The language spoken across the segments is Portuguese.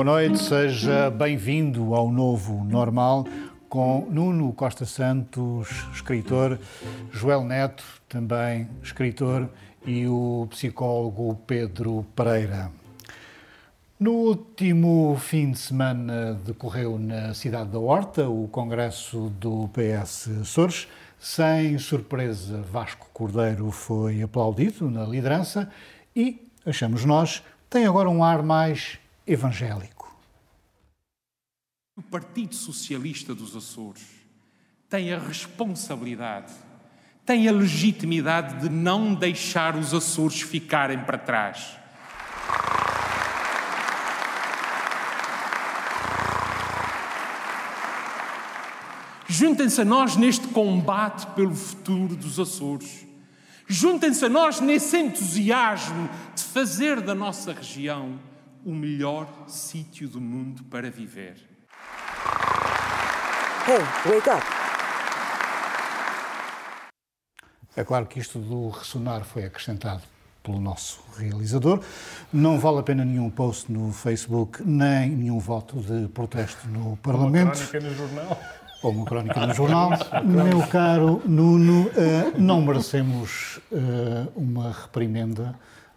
Boa noite, seja bem-vindo ao novo normal com Nuno Costa Santos, escritor, Joel Neto, também escritor, e o psicólogo Pedro Pereira. No último fim de semana decorreu na cidade da Horta o congresso do PS Açores. Sem surpresa, Vasco Cordeiro foi aplaudido na liderança e, achamos nós, tem agora um ar mais evangélico. O Partido Socialista dos Açores tem a responsabilidade, tem a legitimidade de não deixar os Açores ficarem para trás. Juntem-se a nós neste combate pelo futuro dos Açores. Juntem-se a nós nesse entusiasmo de fazer da nossa região o melhor sítio do mundo para viver. Hey, wake up! É claro que isto do ressonar foi acrescentado pelo nosso realizador. Não vale a pena nenhum post no Facebook, nem nenhum voto de protesto no Parlamento. Uma crónica no jornal. Ou uma crónica no jornal. Meu caro Nuno, eh, não merecemos eh, uma reprimenda,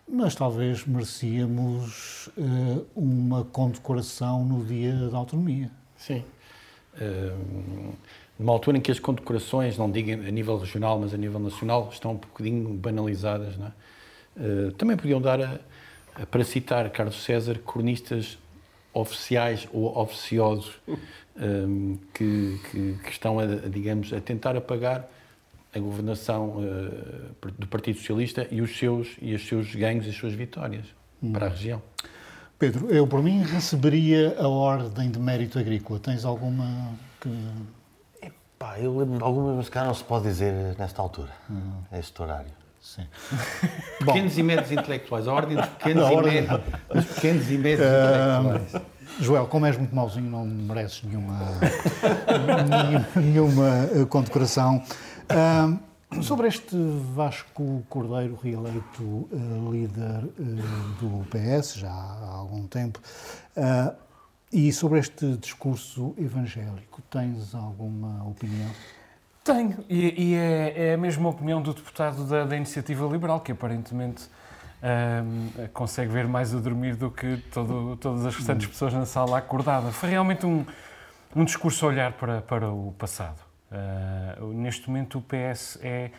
mas talvez merecíamos eh, uma condecoração no Dia da Autonomia. Sim. Uh, numa altura em que as condecorações, não digo a nível regional, mas a nível nacional, estão um bocadinho banalizadas, não é? uh, também podiam dar, a, a, para citar Carlos César, cronistas oficiais ou oficiosos um, que, que, que, estão, a, digamos, a tentar apagar a governação uh, do Partido Socialista e os seus e os seus ganhos e as suas vitórias hum. para a região. Pedro, eu por mim receberia a ordem de mérito agrícola. Tens alguma que Epá, eu lembro de algumas, mas cá não se pode dizer nesta altura, hum. este horário. Sim. pequenos e médios intelectuais, a ordem dos pequenos, e, ordem... Médios, dos pequenos e médios uh, intelectuais. Joel, como és muito mauzinho, não mereces nenhuma, nenhuma eh, condecoração. Uh, sobre este Vasco Cordeiro, reeleito uh, líder uh, do PS já há algum tempo, e sobre este discurso evangélico, tens alguma opinião? Tenho, e, e é, é, a mesma opinião do deputado da, da Iniciativa Liberal, que aparentemente um, consegue ver mais a dormir do que todo, todas as restantes pessoas na sala acordada. Foi realmente um, um discurso a olhar para, para o passado. Uh, neste momento, o PS é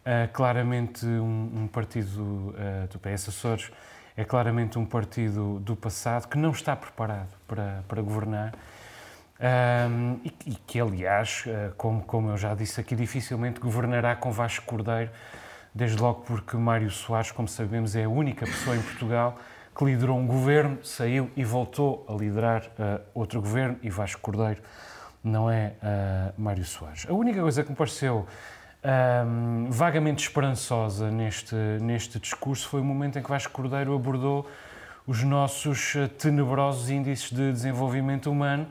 uh, claramente um, um partido uh, do PS Açores, é claramente um partido do passado que não está preparado para, para governar. Um, e, e, que, aliás, como, como eu já disse aqui, dificilmente governará com Vasco Cordeiro, desde logo porque Mário Soares, como sabemos, é a única pessoa em Portugal que liderou um governo, saiu e voltou a liderar uh, outro governo, e Vasco Cordeiro não é uh, Mário Soares. A única coisa que me pareceu um, vagamente esperançosa neste, neste discurso foi o momento em que Vasco Cordeiro abordou os nossos uh, tenebrosos índices de desenvolvimento humano,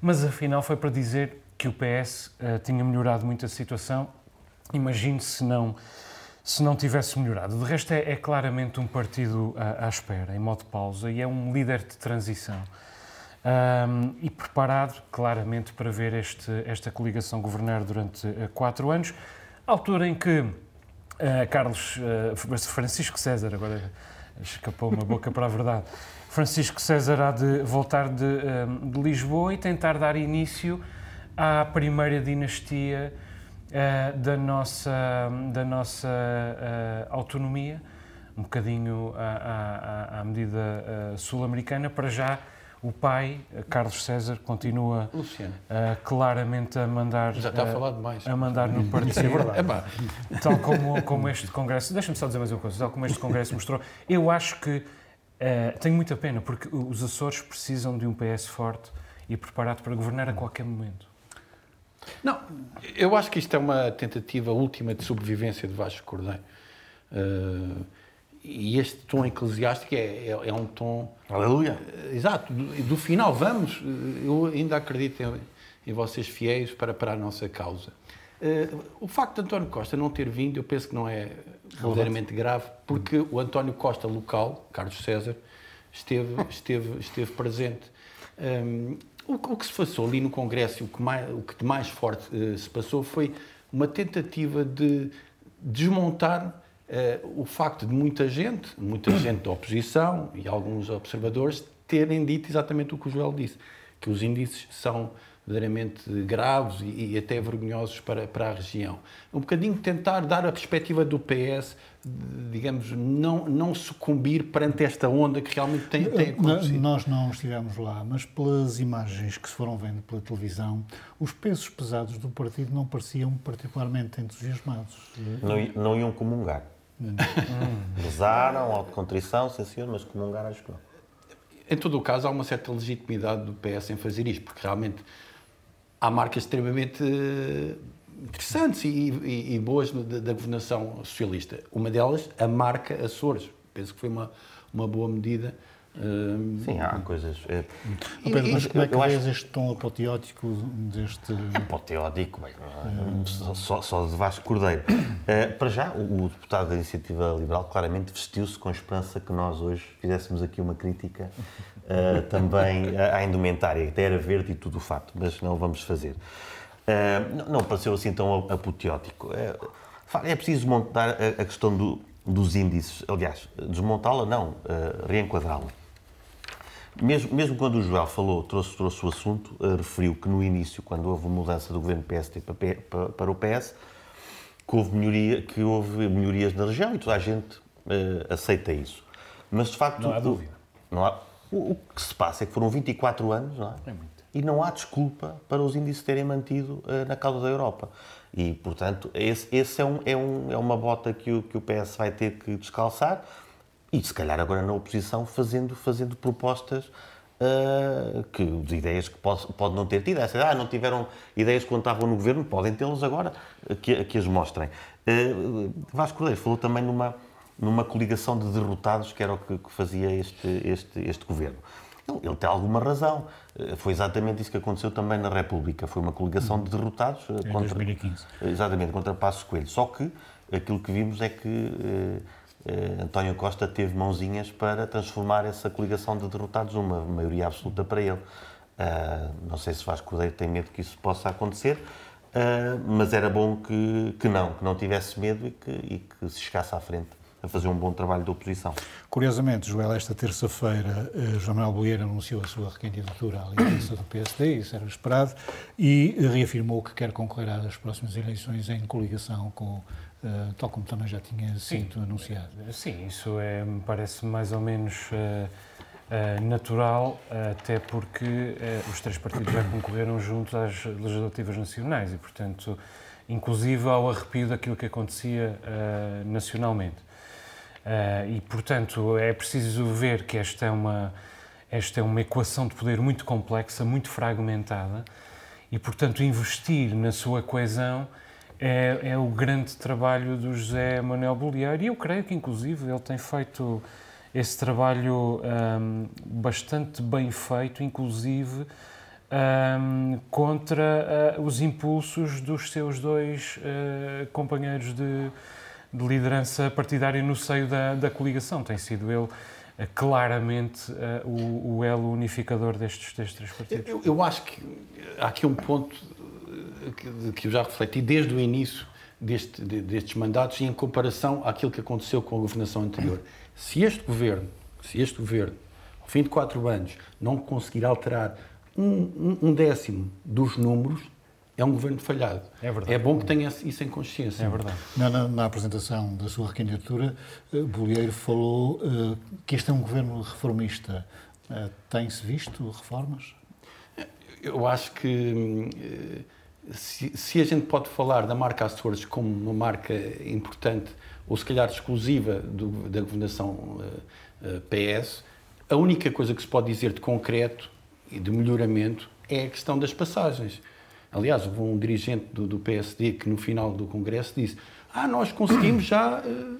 mas afinal foi para dizer que o PS tinha melhorado muito a situação. Imagine se não se não tivesse melhorado. De resto, é, é claramente um partido à, à, espera, em modo pausa, e é um líder de transição. Um, e preparado, claramente, para ver este, esta coligação governar durante uh, quatro anos, altura em que uh, Carlos uh, Francisco César, agora escapou uma boca para a verdade, Francisco César há de voltar de, de Lisboa e tentar dar início à primeira dinastia uh, da nossa, da nossa autonomia, um bocadinho à, à, à medida sul-americana, para já o pai, Carlos César, continua claramente a mandar já está a, falar demais. a mandar no partido. Isso é verdade. tal como, como este congresso, deixa-me só dizer mais uma coisa, tal como este congresso mostrou, eu acho que tenho muita pena porque os Açores precisam de um PS forte e preparado para governar a qualquer momento. Não, eu acho que isto é uma tentativa última de sobrevivência de Vasco Cordeiro. Uh, e este tom eclesiástico é, é, é um tom. Aleluia! Uh, exato, do, do, final, vamos, eu ainda acredito em, em, vocês fiéis para, para a nossa causa. Uh, o facto de António Costa não ter vindo, eu penso que não é verdadeiramente grave, porque o António Costa local, Carlos César, esteve, esteve, esteve presente. Um, o, o, que se passou ali no Congresso, o que, mais, o que de mais forte uh, se passou foi uma tentativa de desmontar o facto de muita gente, muita gente da oposição e alguns observadores terem dito exatamente o que o Joel disse, que os índices são verdadeiramente graves e, e, até vergonhosos para, para a região. Um bocadinho tentar dar a perspectiva do PS, digamos, não, não sucumbir perante esta onda que realmente tem, tem acontecido. Nós não estivemos lá, mas pelas imagens que se foram vendo pela televisão, os pesos pesados do partido não pareciam particularmente entusiasmados. Não, não iam comungar. Hum. Rezaram, autocontrição, sim senhor, mas comungar acho que não. Em todo o caso, há uma certa legitimidade do PS em fazer isto, porque realmente há marcas extremamente eh, interessantes e, e, e boas da, da, governação socialista. Uma delas, a marca Açores. Penso que foi uma, uma boa medida. Uh, Sim, há coisas. É... Oh, Pedro, mas como é que eu vês acho... este tom apoteótico deste. Apoteótico, bem, é? só, só de Vasco Cordeiro. Uh, para já, o, o, deputado da Iniciativa Liberal claramente vestiu-se com a esperança que nós hoje fizéssemos aqui uma crítica uh, também à indumentária, que até era verde e tudo o fato, mas não vamos fazer. Uh, não, não pareceu assim tão apoteótico. É, é preciso montar a, a questão do, dos índices, aliás, desmontá-la não, reenquadrá-la. Mesmo, mesmo quando o Joel falou, trouxe, trouxe o assunto, uh, referiu que no início, quando houve a mudança do governo PST para, para, para o PS, que houve, melhoria, que houve melhorias na região e toda a gente aceita isso. Mas, de facto... Não há dúvida. Não há, o, o, que se passa é que foram 24 anos, não é? é muito. E não há desculpa para os índices terem mantido uh, na cauda da Europa. E, portanto, esse, esse é, um, é, um, é, uma bota que o, que o PS vai ter que descalçar e, se calhar, agora na oposição, fazendo, fazendo propostas uh, que, de ideias que pode, pode não ter tido. Essa, ah, não tiveram ideias quando estavam no governo, podem tê-las agora, que, que as mostrem. Uh, Vasco Cordeiro falou também numa numa coligação de derrotados, que era o que, fazia este, este, este governo. Ele, ele, tem alguma razão. Eh, foi exatamente isso que aconteceu também na República. Foi uma coligação de derrotados em contra, 2015. Exatamente, contra Passos Coelho. Só que aquilo que vimos é que António Costa teve mãozinhas para transformar essa coligação de derrotados numa maioria absoluta para ele. Uh, não sei se Vasco Cordeiro tem medo que isso possa acontecer, uh, mas era bom que, que não, que não tivesse medo e que, e que se chegasse à frente a fazer um bom trabalho de oposição. Curiosamente, Joel, esta terça-feira, eh, João Manuel Bolheiro anunciou a sua recandidatura à liderança do PSD, isso era esperado, e reafirmou que quer concorrer às próximas eleições em coligação com Uh, tal como também já tinha sido Sim. anunciado. Sim, isso é, me parece mais ou menos uh, uh, natural, até porque os três partidos já concorreram juntos às legislativas nacionais e, portanto, inclusive ao arrepio daquilo que acontecia nacionalmente. E, portanto, é preciso ver que esta é, uma, esta é uma equação de poder muito complexa, muito fragmentada, e, portanto, investir na sua coesão é, é o grande trabalho do José Manuel Bolieiro, e eu creio que, inclusive, ele tem feito esse trabalho um, bastante bem feito, inclusive um, contra uh, os impulsos dos seus dois uh, companheiros de de liderança partidária no seio da, da coligação. Tem sido ele eh, claramente uh, o, o, elo unificador destes, destes três partidos. Eu, eu, acho que há aqui um ponto que, que eu já refleti desde o início deste, destes mandatos e em comparação àquilo que aconteceu com a governação anterior. Se este governo, se este governo, ao fim de quatro anos, não conseguir alterar um, um, décimo dos números, é um governo falhado. É verdade. É bom que tenha isso em consciência. É verdade. Na, na, na apresentação da sua recandidatura, uh, Bolieiro falou uh, que este é um governo reformista. Uh, Tem-se visto reformas? Eu acho que se, se, a gente pode falar da marca Açores como uma marca importante, ou se calhar exclusiva do, da governação PS, a única coisa que se pode dizer de concreto e de melhoramento é a questão das passagens. Aliás, houve um dirigente do, do, PSD que no final do Congresso disse ah, nós conseguimos já, uh,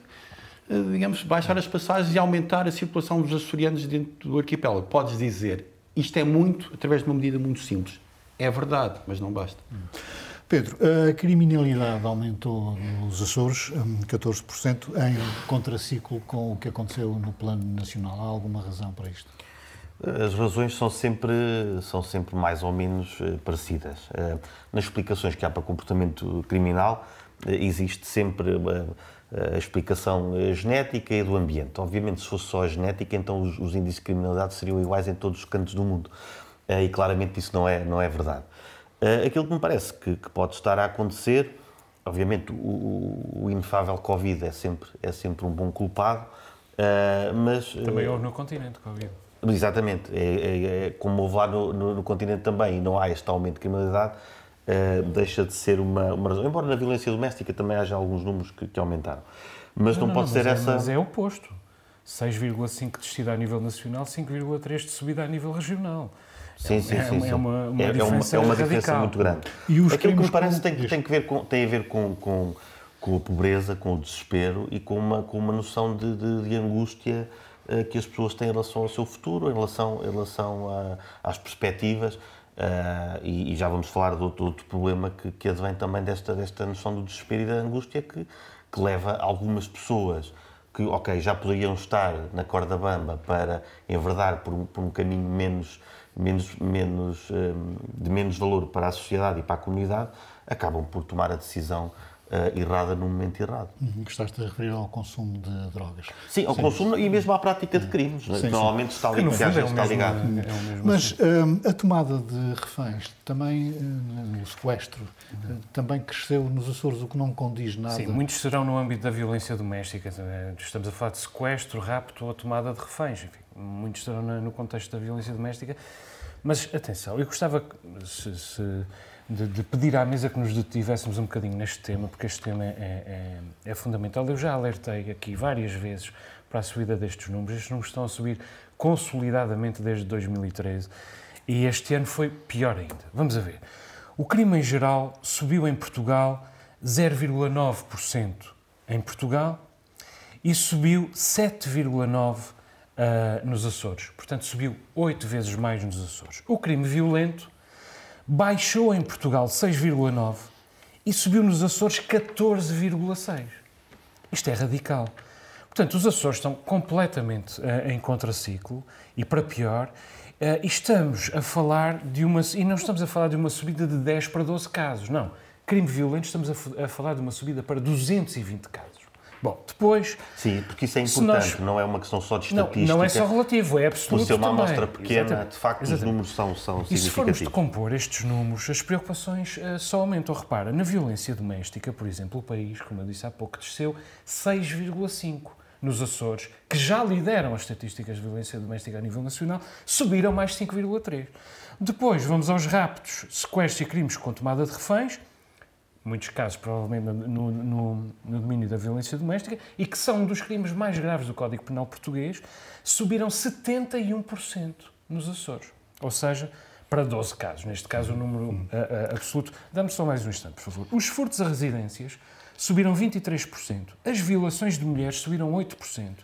uh, digamos, baixar as passagens e aumentar a circulação dos açorianos dentro do arquipélago. Podes dizer, isto é muito, através de uma medida muito simples. É verdade, mas não basta. Pedro, a criminalidade aumentou nos Açores 14% em contraciclo com o que aconteceu no plano nacional. Há alguma razão para isto? As razões são sempre, são sempre mais ou menos uh, parecidas. Uh, nas explicações que há para comportamento criminal, uh, existe sempre a explicação genética e do ambiente. Obviamente, se fosse só a genética, então os, os índices de criminalidade seriam iguais em todos os cantos do mundo. E claramente isso não é, não é verdade. aquilo que me parece que, que, pode estar a acontecer, obviamente, o, o inefável Covid é sempre, é sempre um bom culpado, mas... Também houve no continente Covid. Exatamente. É, é, é, como houve lá no, no, no, continente também e não há este aumento de criminalidade, uh, deixa de ser uma, uma, razão. Embora na violência doméstica também haja alguns números que, que aumentaram. Mas não, não, não pode não, ser mas essa. É, mas é o oposto. 6,5 de descida a nível nacional, 5,3 de subida a nível regional. Sim, sim, é, sim, é, uma, uma é, diferença é uma, é uma diferença muito grande. E os Aquilo que me parece tem, tem, que ver com, tem a ver com, com, com a pobreza, com o desespero e com uma, com uma noção de, de, de angústia eh, que as pessoas têm em relação ao seu futuro, em relação, em relação a, às perspectivas. Uh, e, e, já vamos falar do outro, outro problema que, que advém também desta, desta noção do desespero e da angústia que, que leva algumas pessoas que, ok, já poderiam estar na corda bamba para enverdar por por um caminho menos, menos, menos, um, eh, de menos valor para a sociedade e para a comunidade, acabam por tomar a decisão uh, errada no momento errado. Uhum, gostaste de referir ao consumo de drogas. Sim, ao sim. consumo e mesmo à prática de crimes. Sim, sim. Normalmente está, ligado. É está ligado. É Mas um, a tomada de reféns, também uh, o sequestro, também cresceu nos Açores, o que não condiz nada. Sim, muitos serão no âmbito da violência doméstica. Estamos a falar de sequestro, rapto ou tomada de reféns. Enfim, muitos serão no contexto da violência doméstica. Mas atenção, eu gostava se, se de, de, pedir à mesa que nos detivéssemos um bocadinho neste tema, porque este tema é, é, é, fundamental. Eu já alertei aqui várias vezes para a subida destes números. Estes números estão a subir consolidadamente desde 2013 e este ano foi pior ainda. Vamos a ver. O crime em geral subiu em Portugal 0,9% em Portugal e subiu 7,9% uh, nos Açores. Portanto, subiu 8 vezes mais nos Açores. O crime violento baixou em Portugal 6,9% e subiu nos Açores 14,6%. Isto é radical. Portanto, os Açores estão completamente uh, em contraciclo e, para pior, uh, estamos a falar de uma. E não estamos a falar de uma subida de 10 para 12 casos, não. Crime violento, estamos a, a falar de uma subida para 220 casos. Bom, depois... Sim, porque isso é importante, nós... não é uma questão só de estatística. Não, não é só relativo, é absoluto Por ser uma também. amostra pequena, Exatamente. de facto, Exatamente. os números são, são significativos. E se formos decompor estes números, as preocupações uh, só aumentam. Repara, na violência doméstica, por exemplo, o país, como eu disse há pouco, desceu 6,5% nos Açores, que já lideram as estatísticas de violência doméstica a nível nacional, subiram mais 5,3%. Depois vamos aos raptos, sequestros e crimes com tomada de reféns, muitos casos provavelmente no, no, no, domínio da violência doméstica, e que são um dos crimes mais graves do Código Penal português, subiram 71% nos Açores. Ou seja, para 12 casos. Neste caso, o número uh, uh, absoluto. Dá-me só mais um instante, por favor. Os furtos a residências subiram 23%. As violações de mulheres subiram 8%.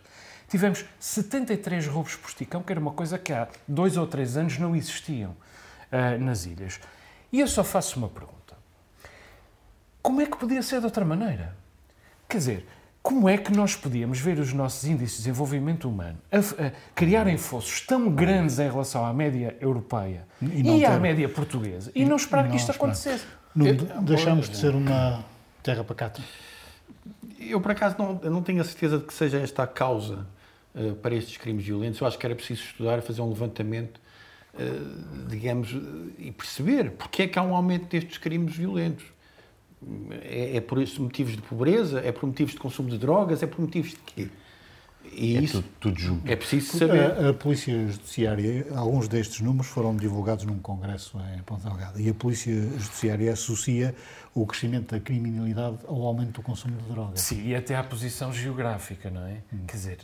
Tivemos 73 roubos por esticão, que era uma coisa que há dois ou três anos não existiam uh, nas ilhas. E eu só faço uma pergunta. Como é que podia ser de outra maneira? Quer dizer, como é que nós podíamos ver os nossos índices de desenvolvimento humano a, a criarem fossos tão grandes em relação à média europeia e, e ter... à média portuguesa e, e não esperar que isto acontecesse? Não, deixamos de ser uma terra pacata. Eu, por acaso, não, não tenho a certeza de que seja esta a causa uh, para estes crimes violentos. Eu acho que era preciso estudar, fazer um levantamento, uh, digamos, e perceber porque é que há um aumento destes crimes violentos é, é, por motivos de pobreza, é por motivos de consumo de drogas, é por motivos de quê? E é isso tudo, tudo junto. É preciso saber. A, a, Polícia Judiciária, alguns destes números foram divulgados num congresso em Ponta Delgada e a Polícia Judiciária associa o crescimento da criminalidade ao aumento do consumo de drogas. Sim, e até à posição geográfica, não é? Hum. Quer dizer,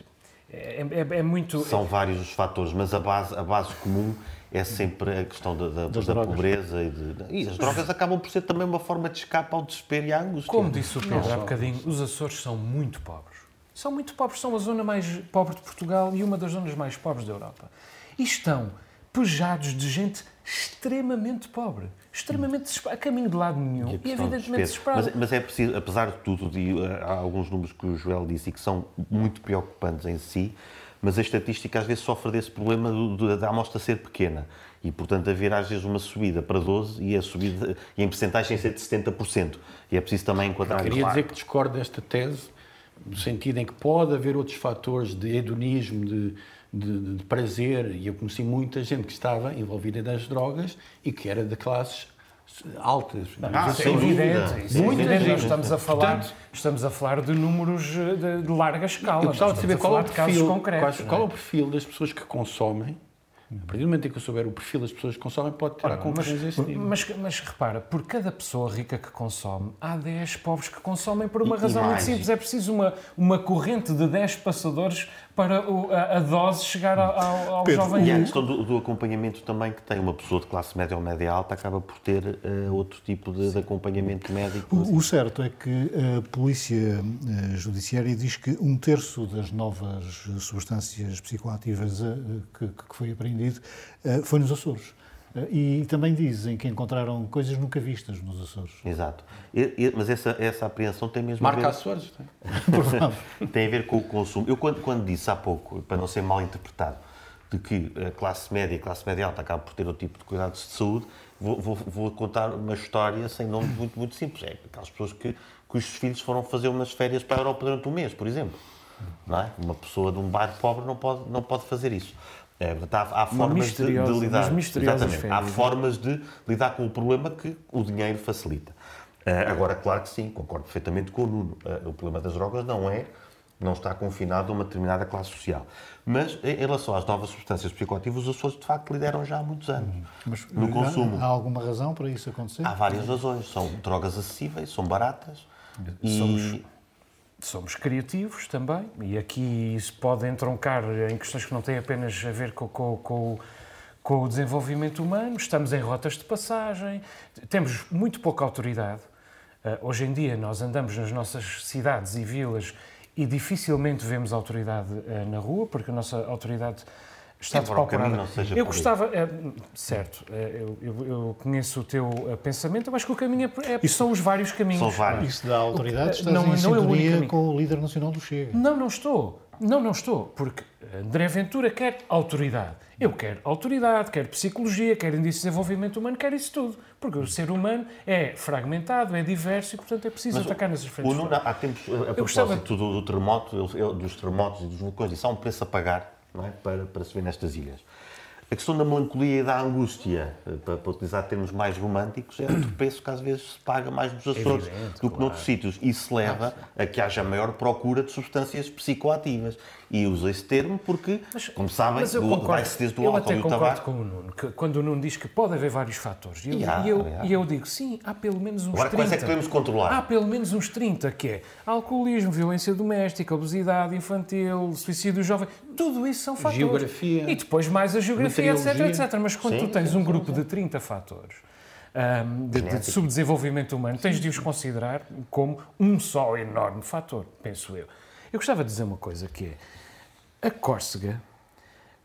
é, é, é, muito... São vários os fatores, mas a base, a base comum é sempre a questão da, da, da pobreza e, de, e as drogas acabam por ser também uma forma de escape ao desespero e à angústia. Como disse o Pedro há bocadinho, os Açores são muito pobres. São muito pobres, são a zona mais pobre de Portugal e uma das zonas mais pobres da Europa. E estão pejados de gente extremamente pobre, extremamente a caminho de lado nenhum e, e evidentemente desesperada. Mas, mas, é preciso, apesar de tudo, de, há alguns números que o Joel disse e que são muito preocupantes em si, mas a estatística às vezes sofre desse problema do, do, da amostra ser pequena e, portanto, haver às vezes uma subida para 12 e a subida e em percentagem ser de 70%. E é preciso também enquadrar Queria dizer que discordo desta tese, no sentido em que pode haver outros fatores de hedonismo, de, de, de prazer, e eu conheci muita gente que estava envolvida nas drogas e que era de classes altas. Ah, isso é evidente. É evidente. Nós estamos a, falar, Portanto, estamos a falar de números de, de larga escala. Eu gostava de saber qual é, o perfil, qual, qual é o perfil das pessoas que consomem a partir do momento em que eu souber o perfil das pessoas que consomem, pode tirar conclusões desse tipo. Mas, mas, repara, por cada pessoa rica que consome, há 10 pobres que consomem por uma e, razão e muito simples. É preciso uma, uma corrente de 10 passadores para o, a, a, dose chegar ao, ao Pedro, jovem E a questão do, do, acompanhamento também que tem uma pessoa de classe média ou média alta acaba por ter uh, outro tipo de, de, acompanhamento médico. O, o, certo é que a Polícia eh, Judiciária diz que um terço das novas substâncias psicoativas uh, que, que foi apreendido uh, foi nos Açores. E também dizem que encontraram coisas nunca vistas nos Açores. Exato. E, e, mas essa, essa apreensão tem mesmo Marca a ver... Açores. Tem. tem a ver com o consumo. Eu, quando, quando disse há pouco, para não ser mal interpretado, de que a classe média e a classe média alta acabam por ter outro tipo de cuidados de saúde, vou, vou, vou, contar uma história sem nome muito, muito simples. É aquelas pessoas que, cujos filhos foram fazer umas férias para a Europa durante um mês, por exemplo. Não é? Uma pessoa de um bairro pobre não pode, não pode fazer isso. É, há, há formas de, de, lidar. Exatamente. Há formas de lidar com o problema que o dinheiro facilita. Uh, agora, claro que sim, concordo perfeitamente com o Nuno. Uh, o problema das drogas não é, não está confinado a uma determinada classe social. Mas, em relação às novas substâncias psicoativas, os Açores, de facto, lideram já há muitos anos Mas, no consumo. Há alguma razão para isso acontecer? Há várias razões. São drogas acessíveis, são baratas. E somos criativos também, e aqui isso pode entroncar em questões que não têm apenas a ver com, com, com, com o desenvolvimento humano, estamos em rotas de passagem, temos muito pouca autoridade. Uh, hoje em dia nós andamos nas nossas cidades e vilas e dificilmente vemos autoridade uh, na rua, porque a nossa autoridade está de pau Eu gostava, é, certo, é, eu, eu, eu, conheço o teu eh, pensamento, eu acho que o caminho é, é Isso, são os vários caminhos. São vários. Isso dá autoridade, estás não, em não sintonia é com o líder nacional do Chega. Não, não estou. Não, não estou, porque André Ventura quer autoridade. Eu quero autoridade, quero psicologia, quero índice de desenvolvimento humano, quero isso tudo. Porque o ser humano é fragmentado, é diverso e, portanto, é preciso Mas atacar nessas frentes. O Nuno, há tempos, a propósito gostava... do, do terremoto, dos terremotos e dos vulcões, isso há um preço a pagar é? para, para se ver nestas ilhas. A questão da melancolia e da angústia, eh, para, para utilizar termos mais românticos, é outro preço que às vezes se paga mais nos Açores Evidente, do que claro. noutros sítios. Isso leva a que haja maior procura de substâncias psicoativas. E uso esse termo porque, mas, como sabem, vai-se desde o álcool e o tabaco. Eu até concordo com o Nuno, que, quando o Nuno diz que pode haver vários fatores. E eu, e eu, e eu digo, sim, há pelo menos uns Agora, 30. quais é que podemos controlar? Há pelo menos uns 30, que é alcoolismo, violência doméstica, obesidade infantil, suicídio jovem. Tudo isso são fatores. Geografia. E depois mais a geografia, etc, etc. Mas quando sim, tu tens um grupo de 30 fatores, um, de, de, subdesenvolvimento humano, tens de os considerar como um só enorme fator, penso eu. Eu gostava de dizer uma coisa que é, a Córcega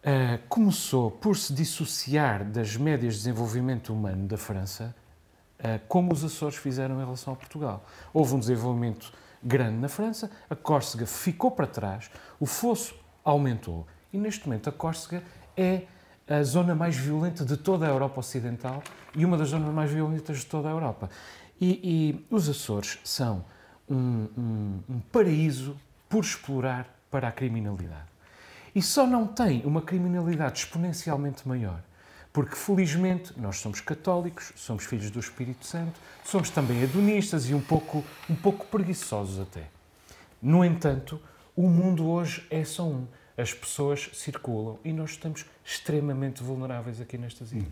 uh, começou por se dissociar das médias de desenvolvimento humano da França, uh, como os Açores fizeram em relação a Portugal. Houve um desenvolvimento grande na França, a Córcega ficou para trás, o fosso aumentou e neste momento a Córcega é a zona mais violenta de toda a Europa Ocidental e uma das zonas mais violentas de toda a Europa. E, e os Açores são um, um, um paraíso por explorar para a criminalidade e só não tem uma criminalidade exponencialmente maior. Porque, felizmente, nós somos católicos, somos filhos do Espírito Santo, somos também hedonistas e um pouco, um pouco preguiçosos até. No entanto, o mundo hoje é só um. As pessoas circulam e nós estamos extremamente vulneráveis aqui nestas ilhas.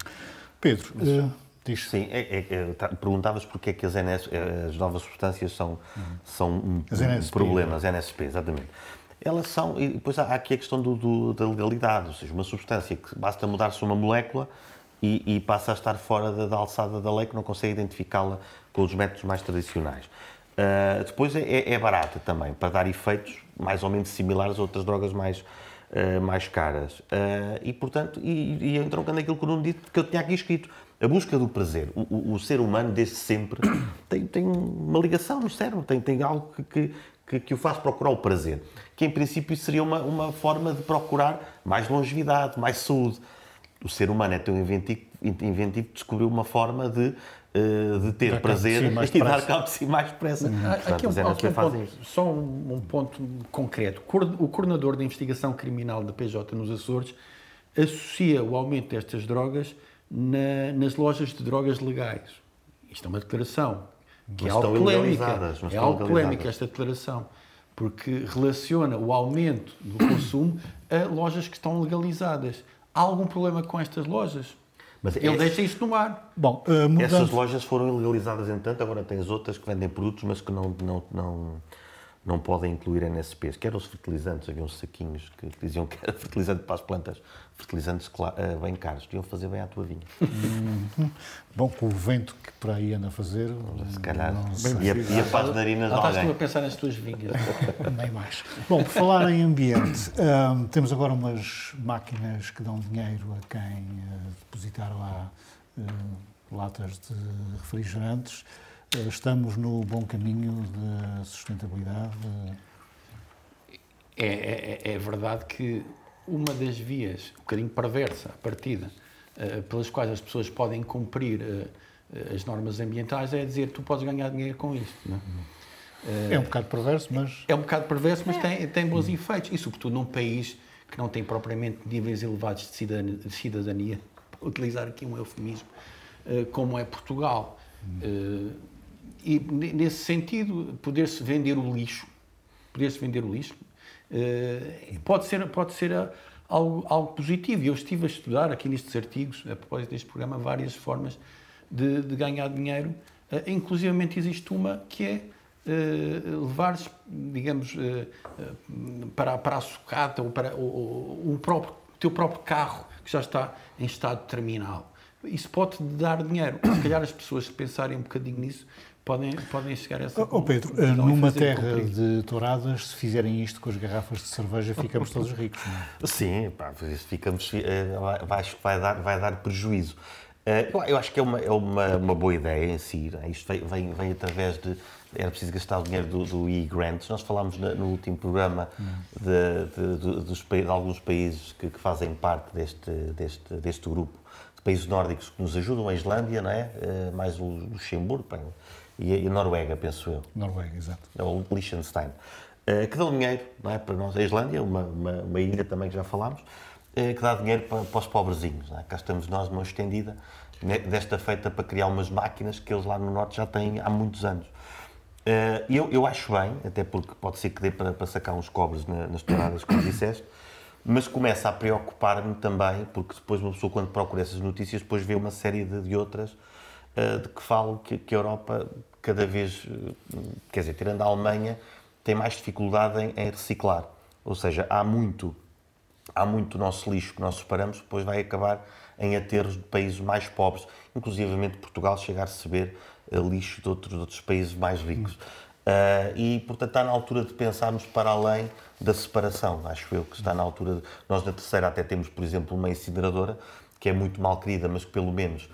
Pedro, Mas, uh, diz. Sim, é, é, é, tá, perguntavas porque é que as, NS, eh, as novas substâncias são, uhum. são um, um problema, as NSP, exatamente elas são. E depois há aqui a questão do, do, da legalidade, ou seja, uma substância que basta mudar-se uma molécula e, e, passa a estar fora da, da alçada da lei, que não consegue identificá-la com os métodos mais tradicionais. Uh, depois é, é, é, barata também, para dar efeitos mais ou menos similares a outras drogas mais, uh, mais caras. Uh, e, portanto, e, e entroncando aquilo que o Nuno disse, que eu tinha aqui escrito, a busca do prazer. O, o, o, ser humano, desde sempre, tem, tem uma ligação no cérebro, tem, tem algo que, que, que, que o faz procurar o prazer. Que em princípio seria uma, uma forma de procurar mais longevidade, mais saúde. O ser humano é tão inventivo, inventivo que descobriu uma forma de, eh, de ter Dar cabo de prazer si e dar cabo de si mais depressa. Portanto, Aqui um, aqui um ponto, só um, um ponto concreto. O coordenador da investigação criminal da PJ nos Açores associa o aumento destas drogas na- nas lojas de drogas legais. Isto é uma declaração que Mas é algo estão polémica. É algo polémica esta declaração, porque relaciona o aumento do consumo a lojas que estão legalizadas. Há algum problema com estas lojas? Mas Ele deixa isso no ar. Bom, eh, mudando... Essas lojas foram ilegalizadas, entanto, agora tem as outras que vendem produtos, mas que não, não, não, não podem incluir NSPs, que eram os fertilizantes, havia uns saquinhos que diziam que era fertilizante para as plantas, fertilizantes eh, bem caros, deviam fazer bem à tua vinha. Bom, com o vento que por aí anda a fazer, Se calhar. não sei, E a, e a para as narinas de Lá estás tu a alguém. pensar nas tuas vinhas. nem mais. Bom, por falar em ambiente, ahm, temos agora umas máquinas que dão dinheiro a quem eh, depositar lá eh, latas de refrigerantes. Eh, estamos no bom caminho da sustentabilidade. É, é- é verdade que uma das vias, um bocadinho perversa, à partida, eh, pelas quais as pessoas podem cumprir eh, as normas ambientais é dizer tu podes ganhar dinheiro com isto. Não é? É um bocado perverso, mas É um bocado perverso, mas tem, tem bons efeitos. E, sobretudo, num país que não tem propriamente níveis elevados de cidadania, de cidadania para utilizar aqui um eufemismo, como é Portugal. Eh, E, ne- nesse sentido, poder-se vender o lixo, poder-se vender o lixo, eh, pode ser, pode ser ah, algo, algo positivo. Eu estive a estudar aqui nestes artigos, a propósito deste programa, várias formas de, de ganhar dinheiro. Uh, inclusivamente existe uma que é uh, levares, digamos, uh, para, para a sucata ou para o, o, próprio, teu próprio carro que já está em estado terminal. Isso pode dar dinheiro. Se calhar as pessoas pensarem um bocadinho nisso podem, podem chegar a essa Pedro, eh, conclusão e numa fazer terra cumprir. de touradas, se fizerem isto com as garrafas de cerveja, ficamos todos ricos. Não é? Sim, pá, isso ficamos, eh, vai- acho que vai dar, vai dar prejuízo. Eh, eu- acho que é uma, é uma, uma boa ideia em si. é? Isto vem, vem, vem através de. Era preciso gastar o dinheiro do, do e-grants. Nós falámos na- no último programa de, de- de- dos, de alguns países que, que fazem parte deste, deste, deste grupo, de países nórdicos que nos ajudam, a Islândia, não é? Eh, mais o Luxemburgo e a, e Noruega, penso eu Noruega, exato. ou Liechtenstein, eh, que dão dinheiro não é, para nós. A Islândia, uma, uma, uma ilha também que já falámos, eh, que dá dinheiro para, para os pobrezinhos. É? Cá estamos nós numa estendida, desta feita para criar umas máquinas que eles lá no Norte já têm há muitos anos. Eh, eu, eu acho bem, até porque pode ser que dê para, para sacar uns cobres na- nas touradas, como disseste, mas começa a preocupar-me também, porque depois uma pessoa, quando procura essas notícias, depois vê uma série de, de outras eh, de que falam que, que a Europa, cada vez, eh, quer dizer, tirando a Alemanha, tem mais dificuldade em, em reciclar. Ou seja, há muito, há muito nosso lixo que nós separamos, depois vai acabar em aterros de países mais pobres, inclusivamente Portugal chega a receber eh, lixo de outros, de outros países mais ricos. Ah, e, portanto, está na altura de pensarmos para além da separação. Acho eu que está na altura. De... Nós, na terceira, até temos, por exemplo, uma incineradora que é muito mal querida, mas que pelo menos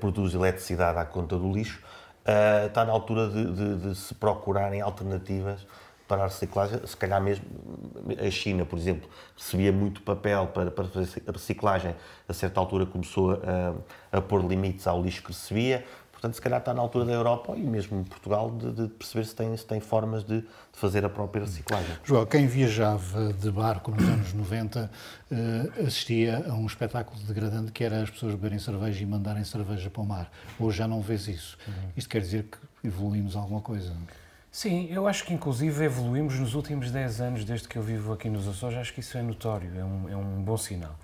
produz eletricidade à conta do lixo. Ah, está na altura de, de- de se procurarem alternativas para a reciclagem. Se calhar mesmo a China, por exemplo, recebia muito papel para, para fazer reciclagem. A certa altura começou a, a pôr limites ao lixo que recebia. Portanto, se calhar está na altura da Europa e mesmo Portugal de, de perceber se tem, se tem formas de, de fazer a própria reciclagem. João, quem viajava de barco nos anos 90 eh, assistia a um espetáculo degradante que era as pessoas beberem cerveja e mandarem cerveja para o mar. Hoje já não vês isso. Isto quer dizer que evoluímos alguma coisa. Sim, eu acho que inclusive evoluímos nos últimos 10 anos, desde que eu vivo aqui nos Açores, acho que isso é notório, é um, é um bom sinal.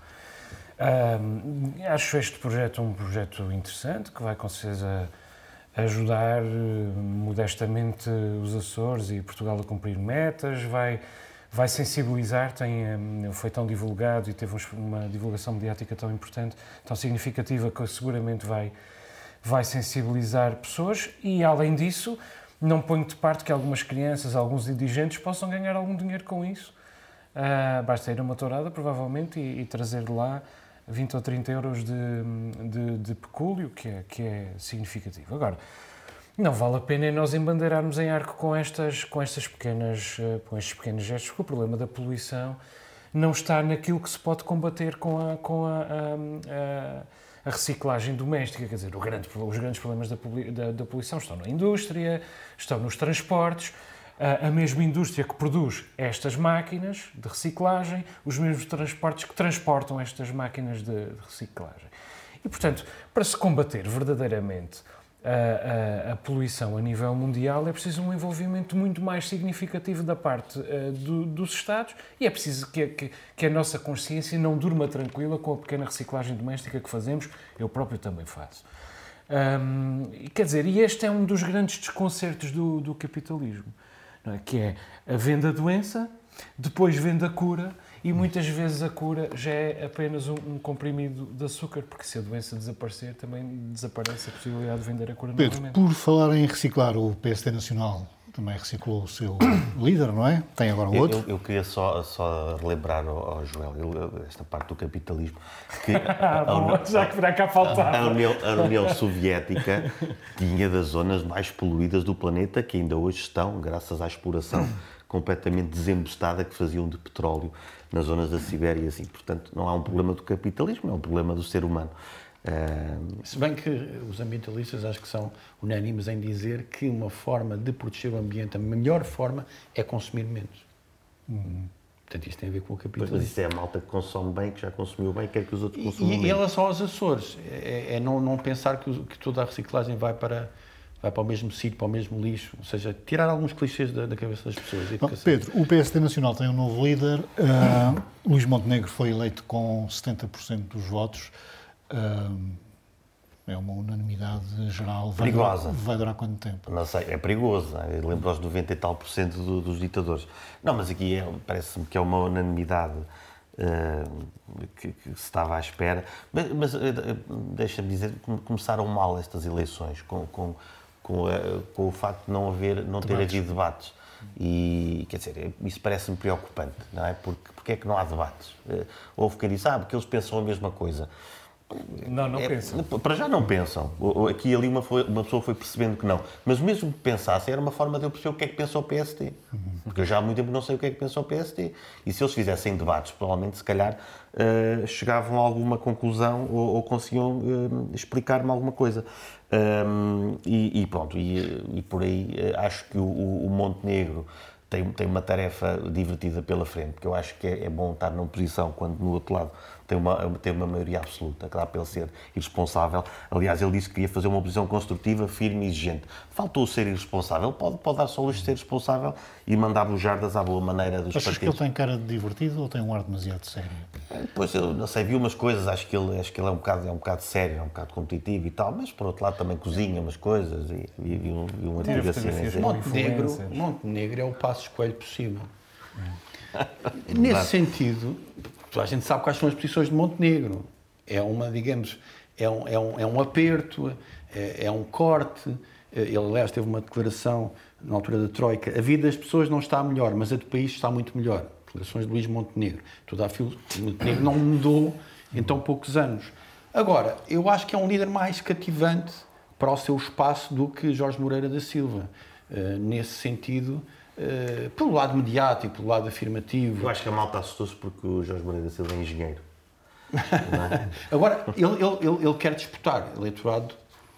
Acho este projeto um projeto interessante, que vai com certeza ajudar eh, modestamente os Açores e Portugal a cumprir metas, vai, vai sensibilizar, tem, eh, foi tão divulgado e teve uma divulgação mediática tão importante, tão significativa, que seguramente vai, vai sensibilizar pessoas e, além disso, não ponho de parte que algumas crianças, alguns indigentes possam ganhar algum dinheiro com isso. Ah, basta ir a uma tourada, provavelmente, e, e trazer de lá 20 ou 30 euros de, de, de pecúlio, que é, que é significativo. Agora, não vale a pena nós embandeirarmos em arco com, estas, com, estas pequenas, eh, com estes pequenos gestos, porque o problema da poluição não está naquilo que se pode combater com a, com a, a, a reciclagem doméstica. Quer dizer, grande, os grandes problemas da, da, da, poluição estão na indústria, estão nos transportes. A, mesma indústria que produz estas máquinas de reciclagem, os mesmos transportes que transportam estas máquinas de, reciclagem. E, portanto, para se combater verdadeiramente a, a, a, poluição a nível mundial, é preciso um envolvimento muito mais significativo da parte uh, do, dos Estados e é preciso que, que, que, a nossa consciência não durma tranquila com a pequena reciclagem doméstica que fazemos, eu próprio também faço. Quer dizer, e este é um dos grandes desconcertos do, do capitalismo, é? que é a venda da doença, depois vende a cura e muitas vezes a cura já é apenas um, um, comprimido de açúcar, porque se a doença desaparecer, também desaparece a possibilidade de vender a cura Pedro, novamente. por falar em reciclar, o PSD Nacional também reciclou o seu líder, não é? Tem agora um outro. Eu, eu, queria só, só relembrar ao, ao Joel, ele, esta parte do capitalismo, que ah, bom, União, já que virá cá faltar. A União, a União Soviética tinha das zonas mais poluídas do planeta, que ainda hoje estão, graças à exploração completamente desembestada que faziam de petróleo nas zonas da Sibéria e assim. Portanto, não há um problema do capitalismo, é um problema do ser humano. Uh... Se bem que os ambientalistas acho que são unânimes em dizer que uma forma de proteger o ambiente, a melhor forma, é consumir menos. Uhum. Portanto, isto tem a ver com o capitalismo. Mas isso é a malta que consome bem, que já consumiu bem, quer que os outros consumam e, menos. E em relação aos Açores, é, é não, não, pensar que, que toda a reciclagem vai para vai para o mesmo sítio, para o mesmo lixo, ou seja, tirar alguns clichês da, da cabeça das pessoas. Bom, Pedro, o PSD Nacional tem um novo líder, uh, Luís Montenegro foi eleito com 70% dos votos, uh, é uma unanimidade geral. Vai Perigosa. Durar, vai durar quanto tempo? Não sei, é perigoso, é? lembro aos 90 e tal por cento do, dos ditadores. Não, mas aqui é, parece-me que é uma unanimidade uh, que, que, se estava à espera. Mas, mas deixa-me dizer, começaram mal estas eleições, com, com com, a, com o facto de não, haver, não ter havido debates. E, quer dizer, isso parece-me preocupante, não é? Porque, porque é que não há debates? Eh, houve quem disse, ah, porque eles pensam a mesma coisa. Não, não é, pensam. Para já não pensam. Aqui e ali uma, foi, uma pessoa foi percebendo que não. Mas mesmo que pensasse, era uma forma de eu perceber o que é que pensa o PST. Porque eu já há muito tempo não sei o que é que pensa o PST. E se eles fizessem debates, provavelmente, se calhar, uh, chegavam a alguma conclusão ou, ou conseguiam uh, explicar-me alguma coisa. Um, e, e, pronto, e, e, por aí eh, acho que o, o Montenegro tem, tem uma tarefa divertida pela frente, porque eu acho que é, é bom estar numa posição quando no outro lado tem uma, tem uma maioria absoluta, que dá para ele ser irresponsável. Aliás, ele disse que queria fazer uma oposição construtiva, firme e exigente. Faltou ser irresponsável, pode, pode dar só o luxo de ser responsável e mandar bujardas à boa maneira dos Achas partidos. que ele tem cara de divertido ou tem um ar demasiado sério? Pois, eu não sei, vi umas coisas, acho que ele, acho que ele é, um bocado, é um bocado sério, é um bocado competitivo e tal, mas por outro lado também cozinha umas coisas e, e, e um, e um artigo assim. Montenegro, Montenegro é o passo escolho possível. É. Nesse sentido, a gente sabe quais são as posições de Montenegro. É uma, digamos, é um, é um, é um aperto, é, é um corte. Ele, aliás, teve uma declaração na altura da Troika: a vida das pessoas não está melhor, mas a do país está muito melhor. Declarações de Luís Montenegro. Toda a filo, Montenegro não mudou em tão poucos anos. Agora, eu acho que é um líder mais cativante para o seu espaço do que Jorge Moreira da Silva. Uh, nesse sentido, uh, pelo lado mediático, pelo lado afirmativo. Eu acho que a malta assustou-se porque o Jorge Moreira da Silva é engenheiro. É? Agora, ele, ele, ele, ele, quer disputar eleitorado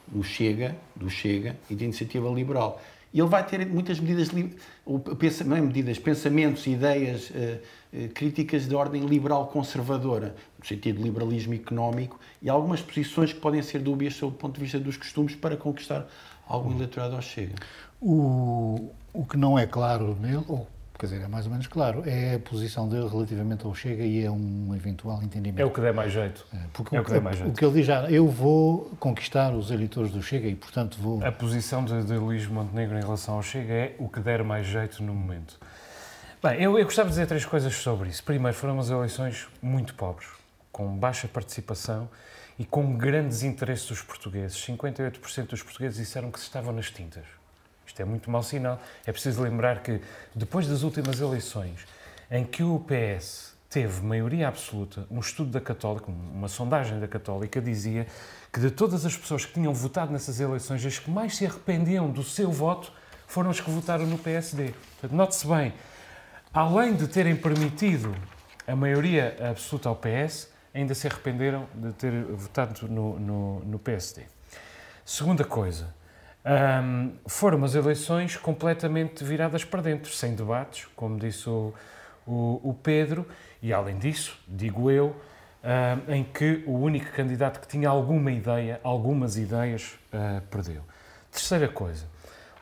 do Chega, do Chega e da Iniciativa Liberal. E ele vai ter muitas medidas, não é medidas, pensamentos, ideias uh, críticas de ordem liberal-conservadora, no sentido de liberalismo económico, e algumas posições que podem ser dúbias sob o ponto de vista dos costumes para conquistar algum eleitorado ao Chega. O, o que não é claro nele, ou quer dizer, é mais ou menos claro, é a posição dele relativamente ao Chega e é um eventual entendimento. É o que der mais jeito. É, porque é o, que der mais jeito. o que ele diz já, eu vou conquistar os eleitores do Chega e, portanto, vou... A posição de, de Luís Montenegro em relação ao Chega é o que der mais jeito no momento. Bem, eu, eu gostava de dizer três coisas sobre isso. Primeiro, foram umas eleições muito pobres, com baixa participação e com grandes interesses dos portugueses. 58% dos portugueses disseram que se estavam nas tintas. Isto é muito mau sinal. É preciso lembrar que, depois das últimas eleições, em que o PS teve maioria absoluta. Um estudo da Católica, uma sondagem da Católica, dizia que de todas as pessoas que tinham votado nessas eleições, as que mais se arrependiam do seu voto foram as que votaram no PSD. Note-se bem, além de terem permitido a maioria absoluta ao PS, ainda se arrependeram de ter votado no, no, no PSD. Segunda coisa, um, foram umas eleições completamente viradas para dentro, sem debates, como disse o, o, o Pedro, e além disso, digo eu, uh, em que o único candidato que tinha alguma ideia, algumas ideias, uh, perdeu. Terceira coisa,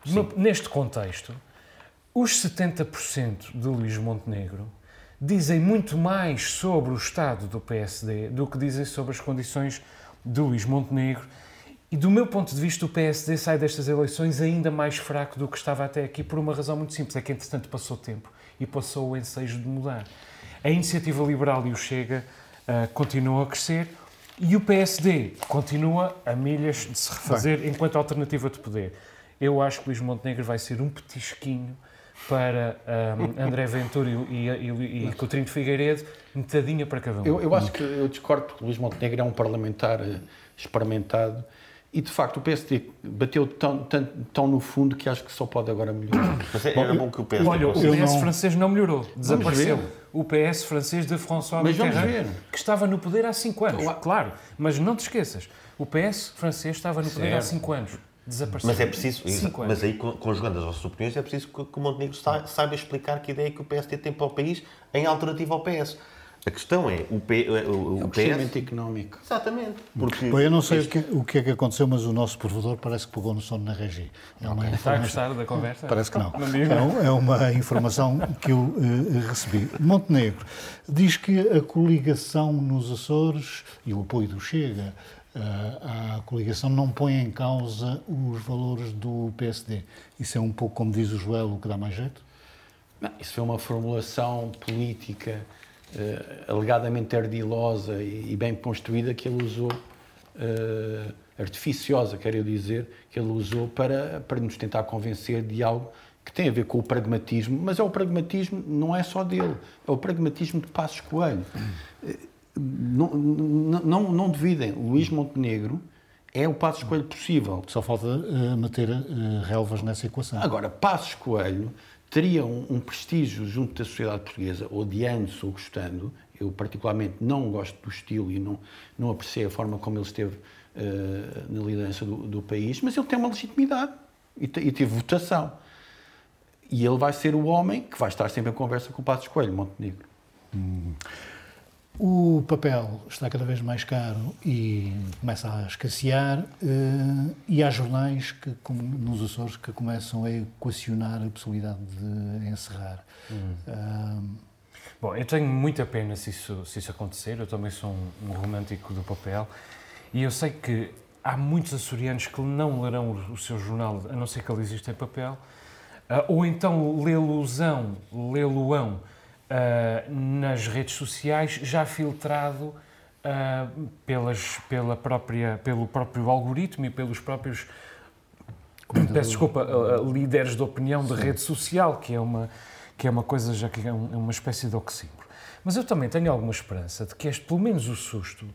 no, neste contexto, os 70% de Luís Montenegro dizem muito mais sobre o estado do PSD do que dizem sobre as condições de Luís Montenegro. E do meu ponto de vista, o PSD sai destas eleições ainda mais fraco do que estava até aqui, por uma razão muito simples: é que entretanto passou tempo e passou o ensejo de mudar. A iniciativa liberal e o Chega uh, continuam a crescer e o PSD continua a milhas de se refazer Bem. enquanto alternativa de poder. Eu acho que Luís Montenegro vai ser um petisquinho para um, André Ventura e, e, e Coutinho de Figueiredo, metadinha para cada um. Eu, eu acho que eu discordo porque Luís Montenegro é um parlamentar eh, experimentado e de facto o PSD bateu tão, tão, tão, no fundo que acho que só pode agora melhorar. Mas é, era bom que o PSD. Olha, o PS não... francês não melhorou, desapareceu. O PS francês de François Mitterrand, que estava no poder há 5 anos, claro. claro. Mas não te esqueças, o PS francês estava no poder certo. há 5 anos. Desapareceu. Mas é preciso, mas aí conjugando as vossas opiniões, é preciso que o Montenegro saiba explicar que ideia que o PSD tem para o país em alternativa ao PS. A questão é, o, P, o, o, o PS... económico. Exatamente. Porque Bom, eu não sei este... o, que, o que é que aconteceu, mas o nosso provedor parece que pegou no sono na regi. É uma okay. Está a gostar da conversa? Parece que não. não é, é uma informação que eu uh, recebi. Montenegro diz que a coligação nos Açores e o apoio do Chega uh, à coligação não põe em causa os valores do PSD. Isso é um pouco, como diz o Joel, o que dá mais jeito? Não, isso foi uma formulação política uh, alegadamente ardilosa e, e, bem construída que ele usou, uh, artificiosa, quero dizer, que ele usou para, para nos tentar convencer de algo que tem a ver com o pragmatismo, mas é o pragmatismo, não é só dele, é o pragmatismo de Passos Coelho. Uh, não, não, não dividem. Luís Montenegro é o Passos Coelho possível. Só falta uh, meter uh, relvas nessa equação. Agora, Passos Coelho teria um, um, prestígio junto da sociedade portuguesa, odiando-se ou gostando. Eu, particularmente, não gosto do estilo e não, não apreciei a forma como ele esteve uh, na liderança do, do, país, mas ele tem uma legitimidade e, te, e teve votação. E ele vai ser o homem que vai estar sempre em conversa com o Passos Coelho, Montenegro. Hum. O papel está cada vez mais caro e começa a escassear, eh, e há jornais que, como nos Açores que começam a equacionar a possibilidade de encerrar. Hum. Bom, eu tenho muita pena se isso, se isso acontecer, eu também sou um, um romântico do papel, e eu sei que há muitos açorianos que não lerão o, o seu jornal, a não ser que ele exista em papel, uh, ou então lê-lo-ão, lê-lo-ão nas redes sociais, já filtrado uh, pelas, pela própria, pelo próprio algoritmo e pelos próprios peço desculpa, uh, líderes de opinião de rede social, que é uma, que é uma coisa já que é, é uma espécie de oxímoro. Mas eu também tenho alguma esperança de que este, pelo menos o susto,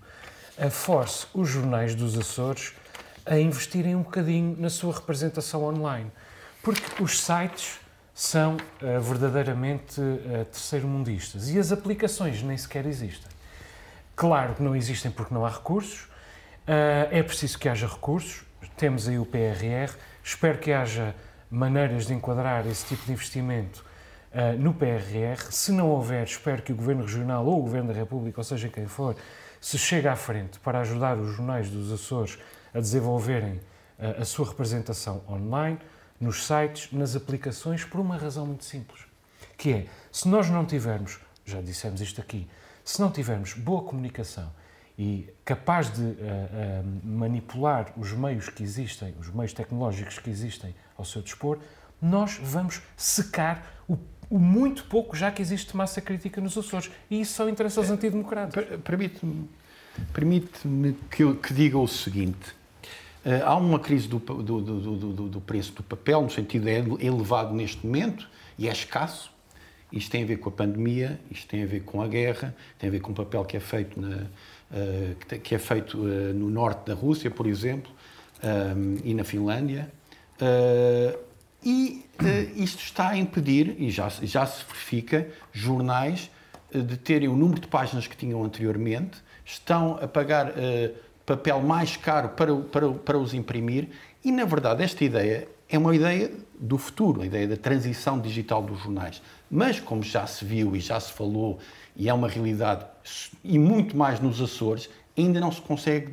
force os jornais dos Açores a investirem um bocadinho na sua representação online. Porque os sites são uh, verdadeiramente uh, terceiro-mundistas. E as aplicações nem sequer existem. Claro que não existem porque não há recursos, uh, é preciso que haja recursos, temos aí o PRR, espero que haja maneiras de enquadrar esse tipo de investimento uh, no PRR. Se não houver, espero que o Governo Regional ou o Governo da República, ou seja quem for, se chegue à frente para ajudar os jornais dos Açores a desenvolverem a sua representação online nos sites, nas aplicações, por uma razão muito simples, que é, se nós não tivermos, já dissemos isto aqui, se não tivermos boa comunicação e capaz de uh, uh, manipular os meios que existem, os meios tecnológicos que existem ao seu dispor, nós vamos secar o, o muito pouco já que existe massa crítica nos Açores. E isso só interessa aos antidemocratas. Permite-me permite que, que diga o seguinte. Eh, há uma crise do, do, do, do, preço do papel, no sentido é elevado neste momento e é escasso, Isto tem a ver com a pandemia, isto tem a ver com a guerra, tem a ver com o papel que é feito, na, uh, que é feito uh, no norte da Rússia, por exemplo, e na Finlândia. E isto está a impedir, e já, já se verifica, jornais de terem o número de páginas que tinham anteriormente, estão a pagar papel mais caro para, para, para os imprimir, e na verdade esta ideia é uma ideia do futuro, a ideia da transição digital dos jornais. Mas, como já se viu e já se falou, e é uma realidade, e muito mais nos Açores, ainda não se consegue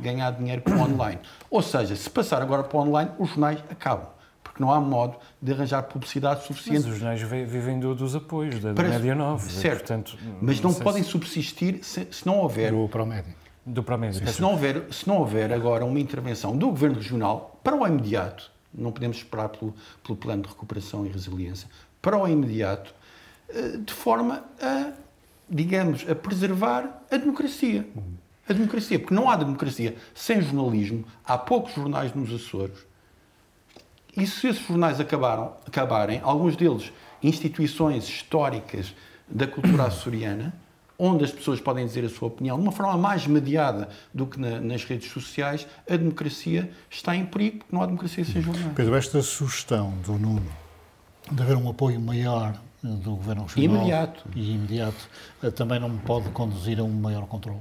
ganhar dinheiro com o online. Ou seja, se passar agora para o online, os jornais acabam. Porque não há modo de arranjar publicidade suficiente. Mas os jornais vivem dos apoios, da Para, Média 9. Certo, portanto, mas não, não podem se... subsistir se, se, não houver... Do Promédio. Do. Se não, houver, se não houver agora uma intervenção do Governo Regional, para o imediato, não podemos esperar pelo, pelo plano de recuperação e resiliência, para o imediato, eh, de forma a, digamos, a preservar a democracia. A democracia, porque não há democracia sem jornalismo, há poucos jornais nos Açores. E se esses jornais acabaram, acabarem, alguns deles instituições históricas da cultura açoriana, onde as pessoas podem dizer a sua opinião de uma forma mais mediada do que na, nas redes sociais, a democracia está em perigo, porque não há democracia sem jornais. Pedro, esta sugestão do Nuno de haver um apoio maior do Governo Regional imediato. e imediato eh, também não pode conduzir a um maior controle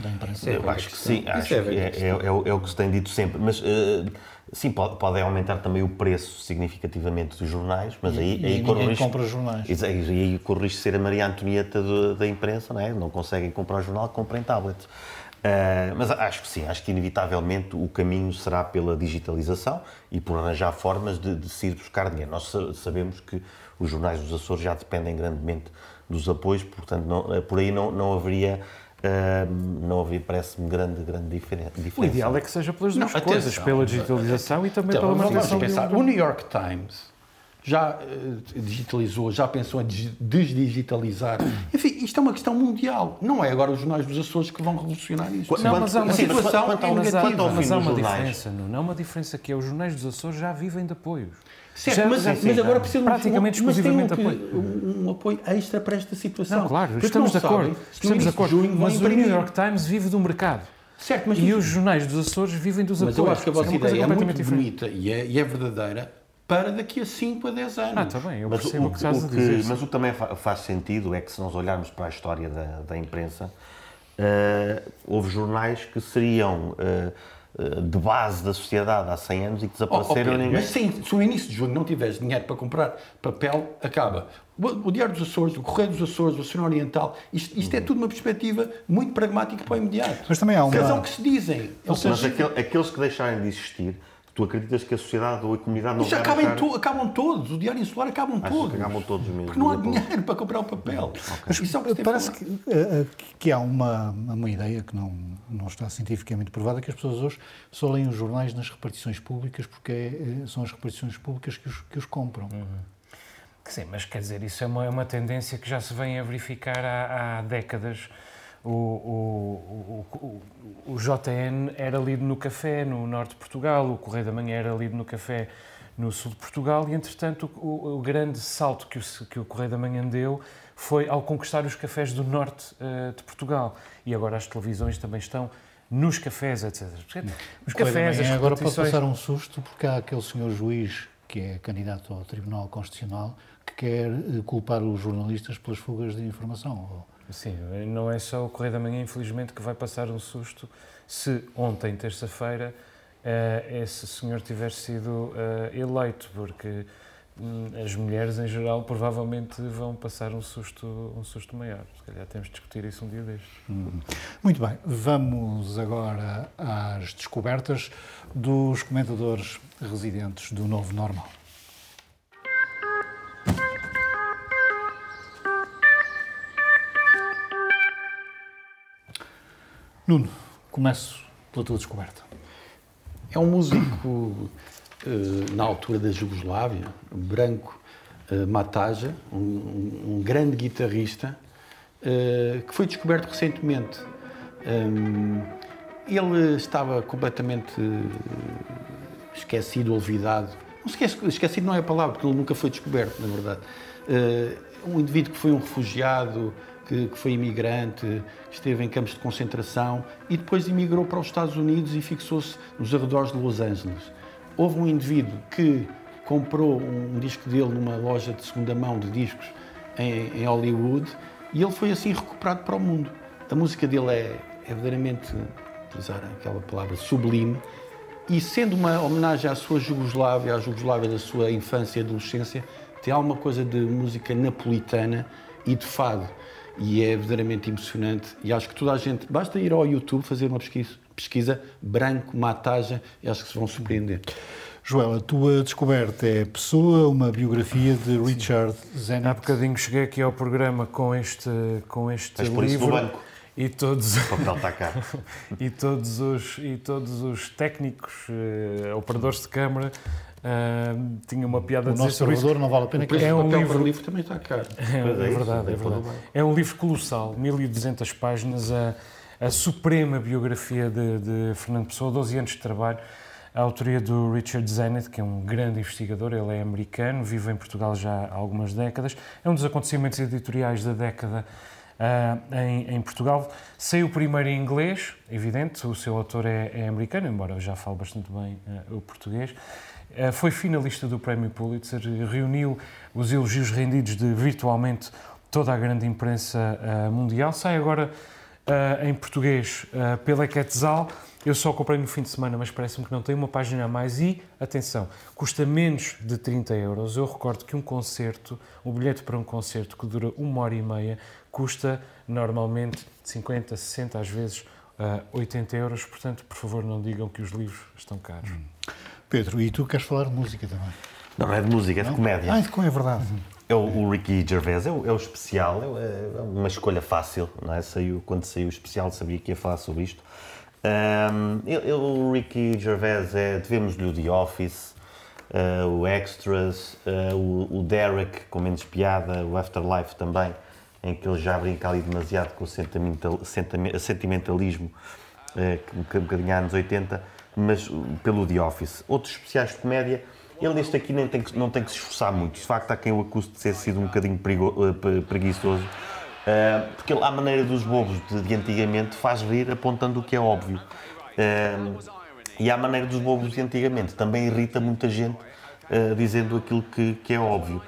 da imprensa? Eu acho que sim, acho é que é, é, é, o, é, o que se tem dito sempre, mas uh, sim, pode, pode aumentar também o preço significativamente dos jornais, mas e, aí, e aí corre risco, compra jornais. E aí, aí corre risco de ser a Maria Antonieta de, da imprensa, não é? Não conseguem comprar o jornal, comprem tablet. Uh, mas acho que sim, acho que inevitavelmente o caminho será pela digitalização e por arranjar formas de, de se ir buscar dinheiro. Nós sabemos que os jornais dos Açores já dependem grandemente dos apoios, portanto, não, por aí não, não haveria Uh, não havia, parece-me, grande, grande diferença. O ideal é que seja pelas duas não, coisas, atenção, pela digitalização e também então, pela manutenção. Pensar, o New York Times já uh, digitalizou, já pensou em desdigitalizar. Enfim, isto é uma questão mundial. Não é agora os jornais dos Açores que vão revolucionar isto. Não, mas há uma, situação quanto, quanto, mas há, mas há uma diferença, não, há uma diferença que é os jornais dos Açores já vivem de apoios. Certo, já, mas, mas agora precisa praticamente um, exclusivamente um, apoio. Um, um, apoio extra para esta situação. Não, claro, estamos de acordo. Estamos de acordo. Mas o New York Times vive do mercado. Certo, mas e os jornais dos Açores vivem dos mas apoios. Mas eu acho que a vossa é ideia é muito diferente. bonita e é, e é, verdadeira para daqui a 5 a 10 anos. Ah, está bem, eu mas o, o, que estás a dizer. Mas o que também faz sentido é que se nós olharmos para a história da, da imprensa, uh, houve jornais que seriam... Uh, de base da sociedade há 100 anos e que desapareceram. Oh, okay. Mas sim, se no início de junho não tiveres dinheiro para comprar papel, acaba. O, o Diário dos Açores, o Correio dos Açores, o Oceano Oriental, isto, isto é tudo uma perspectiva muito pragmática para o imediato. Mas também há uma... Razão que se dizem. Mas aquele, aqueles que deixarem de existir Tu acreditas que a sociedade ou a comunidade não já vai acabam, to acabam todos, o Diário Insular acabam Acho todos. acabam todos mesmo. Porque não há dinheiro para comprar o papel. Okay. Isso é parece que, uh, que, há uma, uma ideia que não, não está cientificamente provada, que as pessoas hoje só leem os jornais nas repartições públicas porque é, são as repartições públicas que os, que os compram. Uhum. Sim, mas quer dizer, isso é uma, é uma tendência que já se vem a verificar há, há décadas o, o, o, o, JN era lido no café no norte de Portugal, o Correio da Manhã era lido no café no sul de Portugal e, entretanto, o, grande salto que o, que o Correio da Manhã deu foi ao conquistar os cafés do norte uh, de Portugal. E agora as televisões também estão nos cafés, etc. Os cafés, as agora pode passar um susto porque há aquele senhor juiz que é candidato ao Tribunal Constitucional que quer eh, culpar os jornalistas pelas fugas de informação. Sim, não é só o Correio da Manhã, infelizmente, que vai passar um susto se ontem, terça-feira, uh, esse senhor tiver sido uh, eleito, porque um, as mulheres, em geral, provavelmente vão passar um susto, um susto maior. Se calhar temos de discutir isso um dia destes. Hum. Muito bem, vamos agora às descobertas dos comentadores residentes do Novo Normal. Nuno, começo pela tua descoberta. É um músico eh, na altura da Jugoslávia, branco, uh, Mataja, um, um, grande guitarrista, uh, que foi descoberto recentemente. Um, ele estava completamente esquecido, olvidado. Esquecido não é a palavra, porque ele nunca foi descoberto, na verdade. um indivíduo que foi um refugiado, que, que, foi imigrante, esteve em campos de concentração e depois emigrou para os Estados Unidos e fixou-se nos arredores de Los Angeles. Houve um indivíduo que comprou um, disco dele numa loja de segunda mão de discos em, em Hollywood e ele foi assim recuperado para o mundo. A música dele é, é verdadeiramente, utilizar aquela palavra, sublime e sendo uma homenagem à sua Jugoslávia, à Jugoslávia da sua infância e adolescência, tem alguma coisa de música napolitana e de fado e é verdadeiramente emocionante. E acho que toda a gente, basta ir ao YouTube fazer uma pesquisa, pesquisa branco, matagem, e acho que se vão surpreender. Joel, a tua descoberta é Pessoa, uma biografia de Richard Zenit. Há bocadinho cheguei aqui ao programa com este, com este livro. E todos, o papel está cá. e todos os e todos os técnicos, uh, operadores de câmara Uh, tinha uma piada o a dizer nosso sobre isso. não vale a pena que é um livro, livro também está caro. É, é, é verdade, é, verdade. É um livro colossal, 1200 páginas, a, a suprema biografia de, de, Fernando Pessoa, 12 anos de trabalho, a autoria do Richard Zenit, que é um grande investigador, ele é americano, vive em Portugal já há algumas décadas, é um dos acontecimentos editoriais da década uh, em, em, Portugal. Saiu primeiro em inglês, evidente, o seu autor é, é americano, embora eu já fale bastante bem uh, o português. Eh, foi finalista do Prémio Pulitzer, reuniu os elogios rendidos de virtualmente toda a grande imprensa eh, mundial. Sai agora eh, em português pela Quetzal. Eu só comprei no fim de semana, mas parece-me que não tem uma página a mais. E, atenção, custa menos de 30 euros. Eu recordo que um concerto, um bilhete para um concerto que dura uma hora e meia, custa normalmente 50, 60, às vezes uh, 80 euros. Portanto, por favor, não digam que os livros estão caros. Hum. Pedro, e tu queres falar de música também? Não, não é de música, é de comédia. Ah, é, é verdade. É o, o Ricky Gervais, é o, é o especial, é, é, uma escolha fácil, não é? Saiu, quando saiu o especial sabia que ia falar sobre isto. Um, ele, o Ricky Gervais é, devemos-lhe o The Office, uh, o Extras, uh, o, o, Derek, com menos piada, o Afterlife também, em que ele já brinca ali demasiado com o sentimental, sentimentalismo, uh, um bocadinho anos 80 mas pelo The Office. Outros especiais de comédia, ele neste aqui nem tem que, não tem que se esforçar muito. De facto, há quem o acuse de ter sido um bocadinho perigo, eh, preguiçoso, uh, porque ele, à maneira dos bobos de, de, antigamente, faz rir apontando o que é óbvio. Uh, e à maneira dos bobos de antigamente, também irrita muita gente uh, dizendo aquilo que, que é óbvio.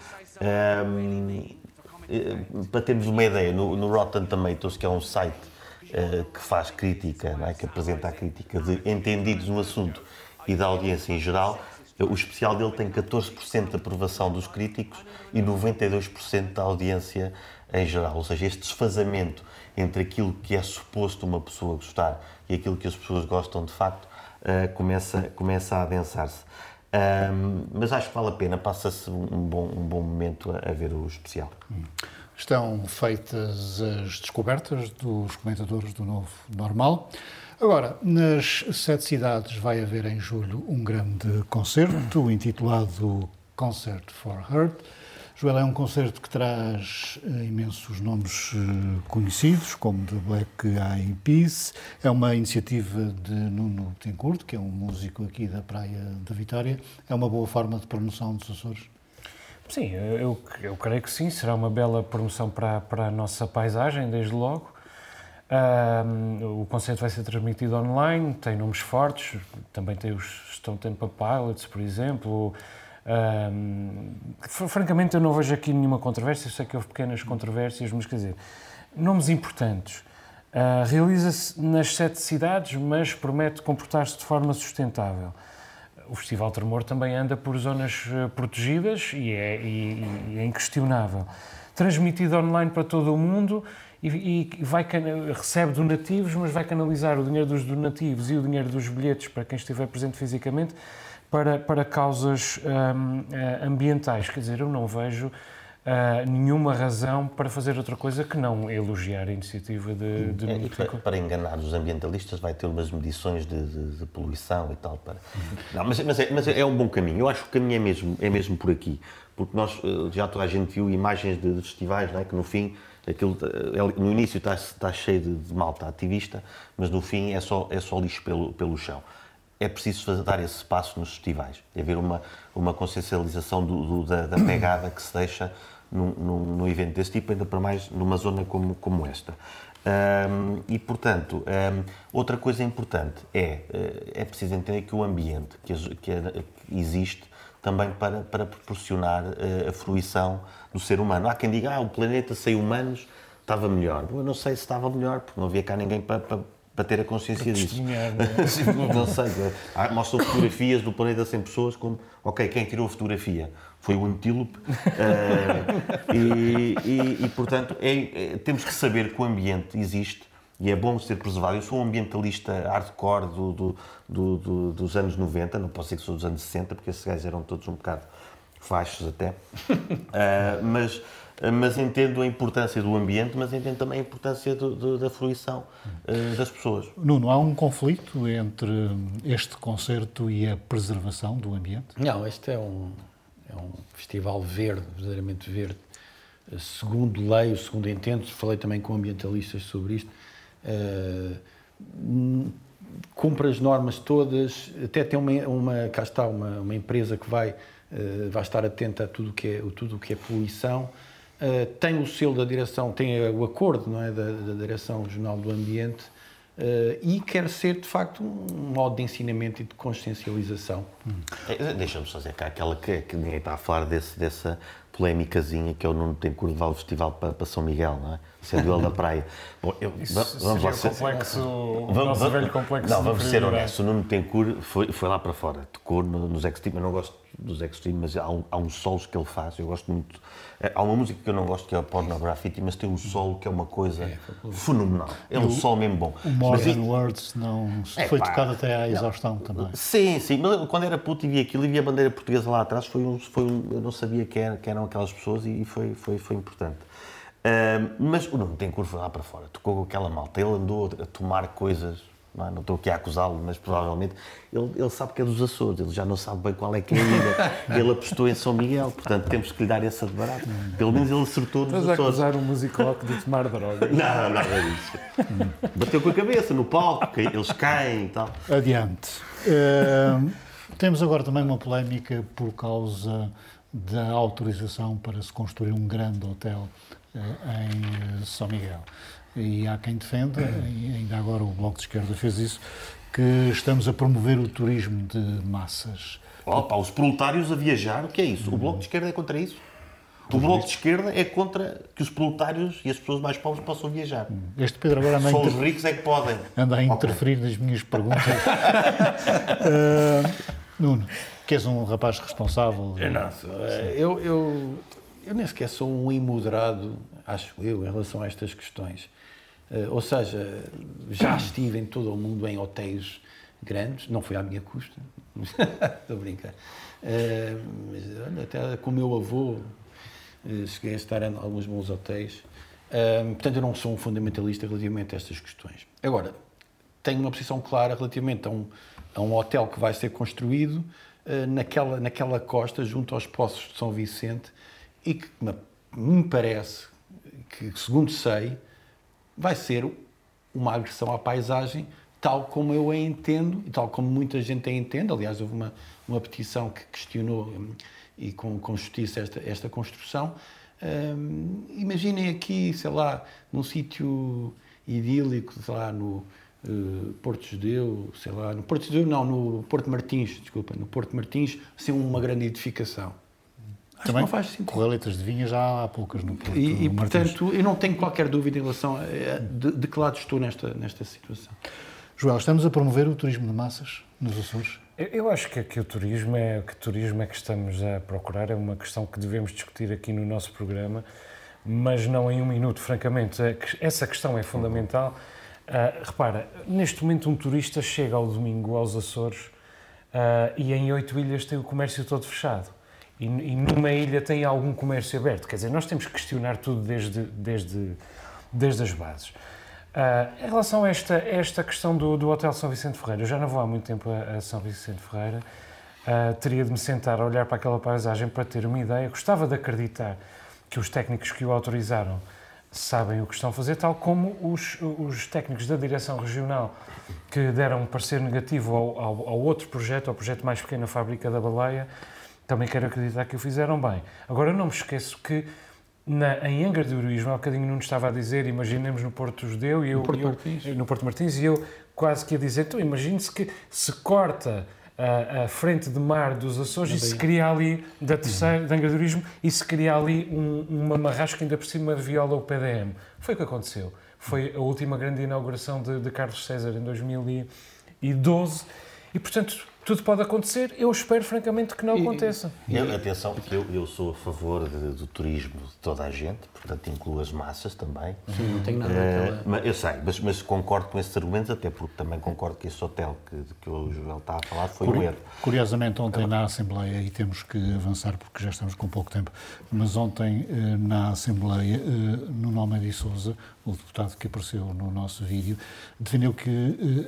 para termos uma ideia, no, no Rotten Tomatoes, que é um site eh, que faz crítica, é? que apresenta a crítica de entendidos no assunto e da audiência em geral, o especial dele tem 14% de aprovação dos críticos e 92% da audiência em geral. Ou seja, este desfazamento entre aquilo que é suposto uma pessoa gostar e aquilo que as pessoas gostam de facto uh, começa, começa a adensar-se. Um, mas acho que vale a pena, passa-se um bom, um bom momento a, a ver o especial. Hum. Estão feitas as descobertas dos comentadores do Novo Normal. Agora, nas sete cidades vai haver em julho um grande concerto intitulado Concert for Heart. Joel, é um concerto que traz uh, imensos nomes uh, conhecidos, como The Black Eyed Peas. É uma iniciativa de Nuno Tencourt, que é um músico aqui da Praia da Vitória. É uma boa forma de promoção dos Açores? Sim, eu, eu creio que sim, será uma bela promoção para, para a nossa paisagem, desde logo. Um, o concerto vai ser transmitido online, tem nomes fortes, também tem os Stone Temple Pilots, por exemplo. Um, francamente, eu não vejo aqui nenhuma controvérsia, sei que houve pequenas controvérsias, mas quer dizer, nomes importantes. Uh, Realiza-se nas sete cidades, mas promete comportar-se de forma sustentável o Festival Tremor também anda por zonas eh, protegidas e é, e, e é inquestionável. Transmitido online para todo o mundo e, e vai, recebe donativos, mas vai canalizar o dinheiro dos donativos e o dinheiro dos bilhetes para quem estiver presente fisicamente para, para causas um, eh, ambientais. Quer dizer, eu não vejo uh, nenhuma razão para fazer outra coisa que não elogiar a iniciativa de, de é, para, para, enganar os ambientalistas vai ter umas medições de, de, de poluição e tal. Para... Não, mas, mas, é, mas é um bom caminho. Eu acho que o caminho é mesmo, é mesmo por aqui. Porque nós, eh, já toda a gente viu imagens de, de festivais, não é? que no fim aquilo, eh, no início está, está cheio de, de, malta ativista, mas no fim é só, é só lixo pelo, pelo chão. É preciso fazer, dar esse passo nos festivais, é haver uma, uma consciencialização do, do, da, da, pegada que se deixa num, num, num evento desse tipo, ainda para mais numa zona como, como esta. Um, e, portanto, um, outra coisa importante é, eh, é preciso entender que o ambiente que, que existe também para, para proporcionar uh, a fruição do ser humano. Há quem diga, ah, o planeta sem humanos estava melhor. Eu não sei se estava melhor, porque não havia cá ninguém para, para, para ter a consciência disso. Não, não sei. Mostram fotografias do planeta sem pessoas como, ok, quem tirou a fotografia? Foi o antílope. uh, e, e, e, portanto, é, é, temos que saber que o ambiente existe e é bom ser preservado. Eu sou um ambientalista hardcore do, do, do, do, dos anos 90, não posso dizer que sou dos anos 60, porque esses gajos eram todos um bocado fachos até, uh, mas, mas entendo a importância do ambiente, mas entendo também a importância do, do, da fruição uh, das pessoas. Nuno, há um conflito entre este concerto e a preservação do ambiente? Não, este é um, é um festival verde, verdadeiramente verde. Segundo leio, segundo entendo, falei também com ambientalistas sobre isto, uh, cumpre as normas todas, até tem uma, uma cá está, uma, uma empresa que vai, uh, vai estar atenta a tudo que é, tudo que é poluição, uh, tem o selo da direção, tem o acordo não é, da, da Direção Regional do Ambiente uh, e quer ser, de facto, um modo de ensinamento e de consciencialização. Hum. Deixa-me só dizer que há aquela que, que ninguém está a falar desse, dessa polémicazinha que é o Nuno Tencourt levar o festival para, para São Miguel, não é? Sendo ele da praia. Bom, eu, Isso vamos lá ser. Complexo, vamos, vamos, velho complexo não, vamos ser honestos. O Nuno Tencourt foi, foi lá para fora, tocou no, nos Extreme. Eu não gosto dos Extreme, mas há, um, há uns solos que ele faz. Eu gosto muito. É, há uma música que eu não gosto que é a Pornography, mas tem um solo que é uma coisa é, fenomenal. É um solo mesmo bom. O Morgan Words não é, foi pá, tocado até à exaustão não. também. Sim, sim. Mas quando era puto e vi aquilo e vi a bandeira portuguesa lá atrás, foi um, foi um, eu não sabia que, era, eram aquelas pessoas e foi, foi, foi importante. Uh, mas o Nuno tem curva lá para fora, tocou com aquela malta, ele andou a tomar coisas, não, é? não estou aqui a acusá-lo, mas provavelmente ele, ele, sabe que é dos Açores, ele já não sabe bem qual é que é a ilha. ele apostou em São Miguel, portanto temos que lhe dar essa de barato. Pelo menos ele acertou nos Açores. Estás a acusar um musicólogo de tomar droga? Não, nada disso. Bateu com a cabeça no palco, eles caem e tal. Adiante. Uh, temos agora também uma polémica por causa da autorização para se construir um grande hotel eh, em eh, São Miguel. E há quem defenda, e ainda agora o Bloco de Esquerda fez isso, que estamos a promover o turismo de massas. Opa, os proletários a viajar, o que é isso? O Bloco de Esquerda é contra isso? O Bloco de Esquerda é contra que os proletários e as pessoas mais pobres possam viajar. Este Pedro agora anda Só inter... os ricos é que podem. Anda a interferir okay. nas minhas perguntas. uh, Nuno, que és um rapaz responsável. Eu não, eu, eu, eu nem sequer sou um imoderado, acho eu, em relação a estas questões. Uh, ou seja, já estive em todo o mundo em hotéis grandes, não foi à minha custa, estou a brincar. Uh, mas olha, até com o meu avô uh, cheguei a estar em alguns bons hotéis. portanto, eu não sou um fundamentalista relativamente a estas questões. Agora, tenho uma posição clara relativamente a um, a um hotel que vai ser construído naquela, naquela costa, junto aos Poços de São Vicente, e que me parece que, segundo sei, vai ser uma agressão à paisagem tal como eu a entendo e tal como muita gente a entende. Aliás, houve uma, uma petição que questionou hum, e com, com justiça esta, esta construção. Hum, imaginem aqui, sei lá, num sítio idílico, sei lá, no uh, Porto Judeu, sei lá, no Porto Judeu não, no Porto Martins, desculpa, no Porto Martins, ser uma grande edificação. Acho Também não faz sentido. Correletas de vinha já há poucas no Porto. E, e portanto, eu não tenho qualquer dúvida em relação a, de, de que lado estou nesta, nesta situação. Joel, estamos a promover o turismo de massas nos Açores? Eu acho que, que, o turismo é que turismo é que estamos a procurar é uma questão que devemos discutir aqui no nosso programa, mas não em um minuto, francamente. Essa questão é fundamental. Uh, repara, neste momento um turista chega ao domingo aos Açores uh, e em oito ilhas tem o comércio todo fechado e, e, numa ilha tem algum comércio aberto. Quer dizer, nós temos que questionar tudo desde, desde, desde as bases. Uh, em relação a esta, esta questão do, do Hotel São Vicente Ferreira, eu já não vou há muito tempo a, a São Vicente Ferreira, uh, teria de me sentar a olhar para aquela paisagem para ter uma ideia. Gostava de acreditar que os técnicos que o autorizaram sabem o que estão a fazer, tal como os, os técnicos da direção regional que deram um parecer negativo ao, ao, ao outro projeto, ao projeto mais pequeno, a Fábrica da Baleia, também quero acreditar que o fizeram bem. Agora, não me esqueço que na, em Angra do Heroísmo, há bocadinho não estava a dizer, imaginemos no Porto Judeu e eu... No Porto eu, Martins. No Porto Martins e eu quase que ia dizer, então imagine-se que se corta a, a, frente de mar dos Açores e se cria ali, da terceira, de Angra do Heroísmo, e se cria ali um, uma marrasca ainda por cima de viola o PDM. Foi o que aconteceu. Foi a última grande inauguração de, de Carlos César em 2012 e, portanto, tudo pode acontecer. Eu espero, francamente, que não aconteça. Eu, atenção, porque eu, eu sou a favor de, do turismo de toda a gente, portanto, incluo as massas também. Sim, não tenho nada naquela... mas, eu sei, mas, mas concordo com esses argumentos, até porque também concordo que esse hotel que, que o Joel está a falar foi um Curi- erro. Curiosamente, ontem na Assembleia, e temos que avançar porque já estamos com pouco tempo, mas ontem eh, na Assembleia, eh, Nuno Almeida e Souza, o deputado que apareceu no nosso vídeo, defendeu que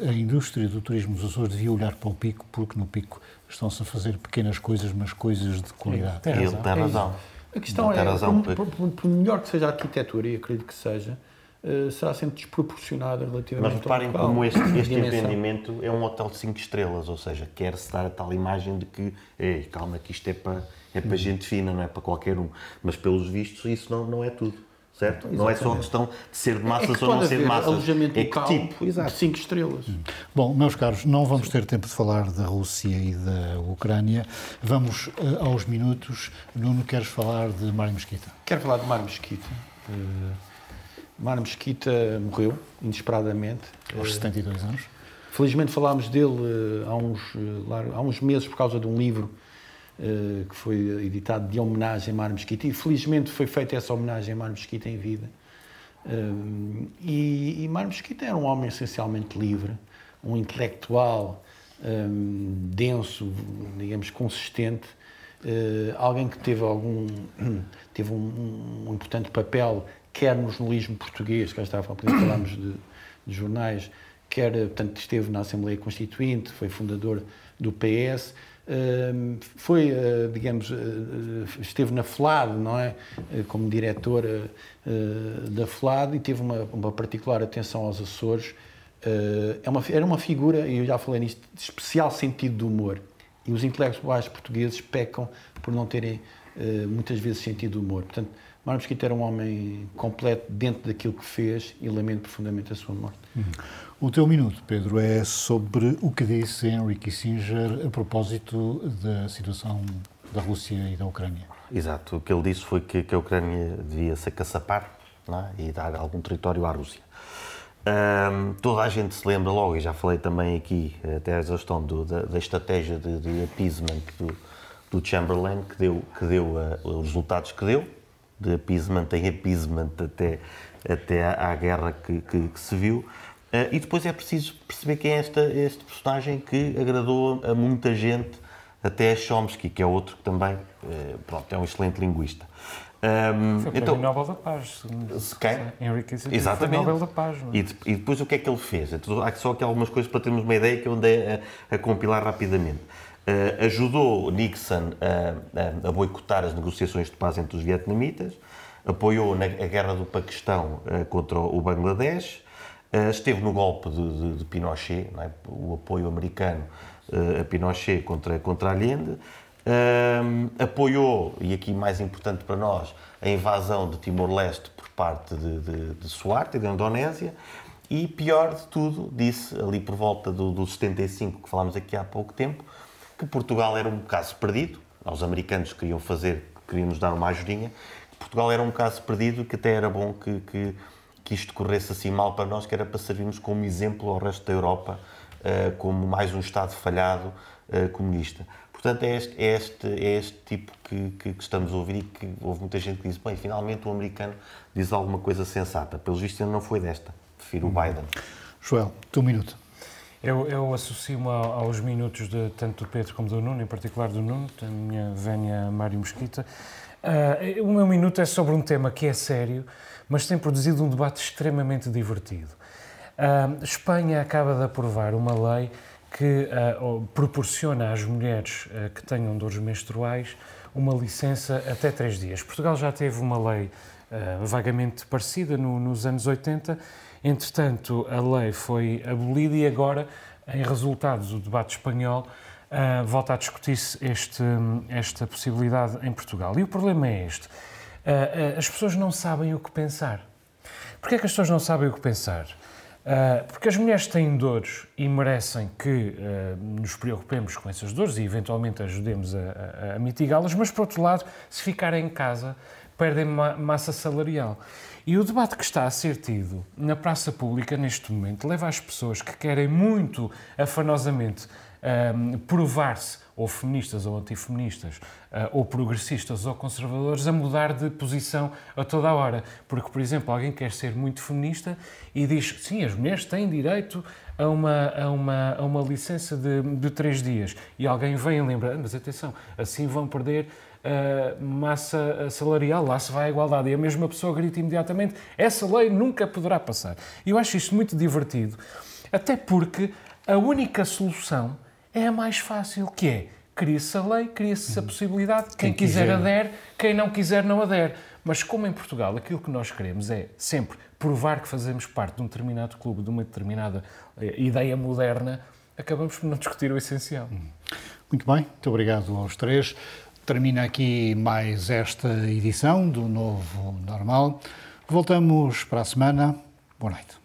eh, a indústria do turismo dos Açores devia olhar para o pico, porque no pico estão-se a fazer pequenas coisas, mas coisas de qualidade. Tem Ele razão. tem razão. A questão é, razão. por, por- por- por melhor que seja a arquitetura, e acredito que seja, eh, será sempre desproporcionada relativamente Mas reparem ao como este, este empreendimento é um hotel de 5 estrelas, ou seja, quer-se dar a tal imagem de que, ei, calma, que isto é para, é para gente fina, não é para qualquer um. Mas pelos vistos, isso não, não é tudo, certo? Não é só a questão de ser de É massas que ou não ser de massas. alojamento é que local tipo, de 5 estrelas. Bom, meus caros, não vamos ter tempo de falar da Rússia e da Ucrânia. Vamos eh, aos minutos. Nuno, queres falar de Mário Mesquita? Quero falar de Mário Mesquita. Eh, Mário Mesquita morreu, inesperadamente. Aos 72 anos. Felizmente falámos dele eh, há uns, eh, há uns meses por causa de um livro eh, que foi editado de homenagem a Mário Mesquita e felizmente foi feita essa homenagem a Mário Mesquita em vida. Eh, e, e Mário Mesquita era um homem essencialmente livre, um intelectual eh, denso, digamos, consistente, eh, alguém que teve algum teve um, um importante papel quer no jornalismo português, cá estava a falarmos de, de jornais, quer, portanto, esteve na Assembleia Constituinte, foi fundador do PS, foi, eh, digamos, eh, esteve na FLAD, não é? Como diretora eh, da FLAD e teve uma, uma particular atenção aos Açores. É uma, era uma figura, e eu já falei nisto, de especial sentido de humor. E os intelectuais portugueses pecam por não terem muitas vezes sentido de humor. Portanto, Mário Mesquita era um homem completo dentro daquilo que fez e lamento profundamente a sua morte. O teu minuto, Pedro, é sobre o que disse Henry Kissinger a propósito da situação da Rússia e da Ucrânia. Exato, o que ele disse foi que, que a Ucrânia devia se acaçapar é? e dar algum território à Rússia. Toda a gente se lembra logo, e já falei também aqui, até a exaustão do, da, da estratégia de, de appeasement do, do Chamberlain, que deu, que deu ah, os resultados que deu, de appeasement em appeasement até, até à, à guerra que, que- que se viu. Ah, e depois é preciso perceber quem é esta, este personagem que agradou a muita gente, até a Chomsky, que é outro que também eh, pronto, é um excelente linguista. Ahm, Foi o Prémio Nobel da Paz. quem? Henry Kissinger Exatamente. foi Nobel da Paz. é? E, e depois o que é que ele fez? Então, há só aqui algumas coisas para termos uma ideia que eu andei a, a compilar rapidamente. Eh, ajudou Nixon a, a- a boicotar as negociações de paz entre os vietnamitas, apoiou na, a guerra do Paquistão eh, contra o Bangladesh, eh, esteve no golpe de, de- de Pinochet, é? o apoio americano eh, a Pinochet contra, contra Allende, Ahm, apoiou, e aqui mais importante para nós, a invasão de Timor-Leste por parte de, de, de Suarte, da Indonésia, e pior de tudo, disse ali por volta do, do 75, que falámos aqui há pouco tempo, que Portugal era um caso perdido, os americanos queriam fazer, queriam nos dar uma ajudinha, Portugal era um caso perdido, que até era bom que, que, que isto corresse assim mal para nós, que era para servirmos como exemplo ao resto da Europa, eh, como mais um Estado falhado eh, comunista. Portanto, é este, é este, é este tipo que, que, que estamos a ouvir e que houve muita gente que disse, bem, finalmente o americano diz alguma coisa sensata. Pelos vistos, ainda não foi desta. Prefiro o Biden. Joel, teu minuto. Eu, eu associo-me ao- aos minutos de tanto do Pedro como do Nuno, em particular do Nuno, da minha vénia Mário Mesquita. Ah, o meu minuto é sobre um tema que é sério, mas tem produzido um debate extremamente divertido. Ah, Espanha acaba de aprovar uma lei que oh, proporciona às mulheres ah, que tenham dores menstruais uma licença até três dias. Portugal já teve uma lei vagamente parecida no- nos anos 80, entretanto a lei foi abolida e agora, em resultados do debate espanhol, volta a discutir-se esta possibilidade em Portugal. E o problema é este. Uh, as pessoas não sabem o que pensar. Porquê é que as pessoas não sabem o que pensar? Uh, porque as mulheres têm dores e merecem que nos preocupemos com essas dores e eventualmente ajudemos a, a, a mitigá-las, mas por outro lado, se ficarem em casa, perdem ma massa salarial. E o debate que está a ser tido na praça pública neste momento leva as pessoas que querem muito afanosamente provar-se, ou feministas ou antifeministas, uh, ou progressistas ou conservadores, a mudar de posição a toda a hora. Porque, por exemplo, alguém quer ser muito feminista e diz: sim, as mulheres têm direito a uma, a uma, a uma licença de, de três dias. E alguém vem lembrar: mas atenção, assim vão perder Uh, massa salarial, lá se vai a igualdade. E a mesma pessoa grita imediatamente: essa lei nunca poderá passar. E eu acho isto muito divertido, até porque a única solução é a mais fácil, que é cria-se a lei, cria-se a uhum. possibilidade, quem, quem quiser, quiser adere, quem não quiser não adere. Mas como em Portugal aquilo que nós queremos é sempre provar que fazemos parte de um determinado clube, de uma determinada eh, ideia moderna, acabamos por não discutir o essencial. Uhum. Muito bem, muito obrigado aos três. Termina aqui mais esta edição do Novo Normal. Voltamos para a semana. Boa noite.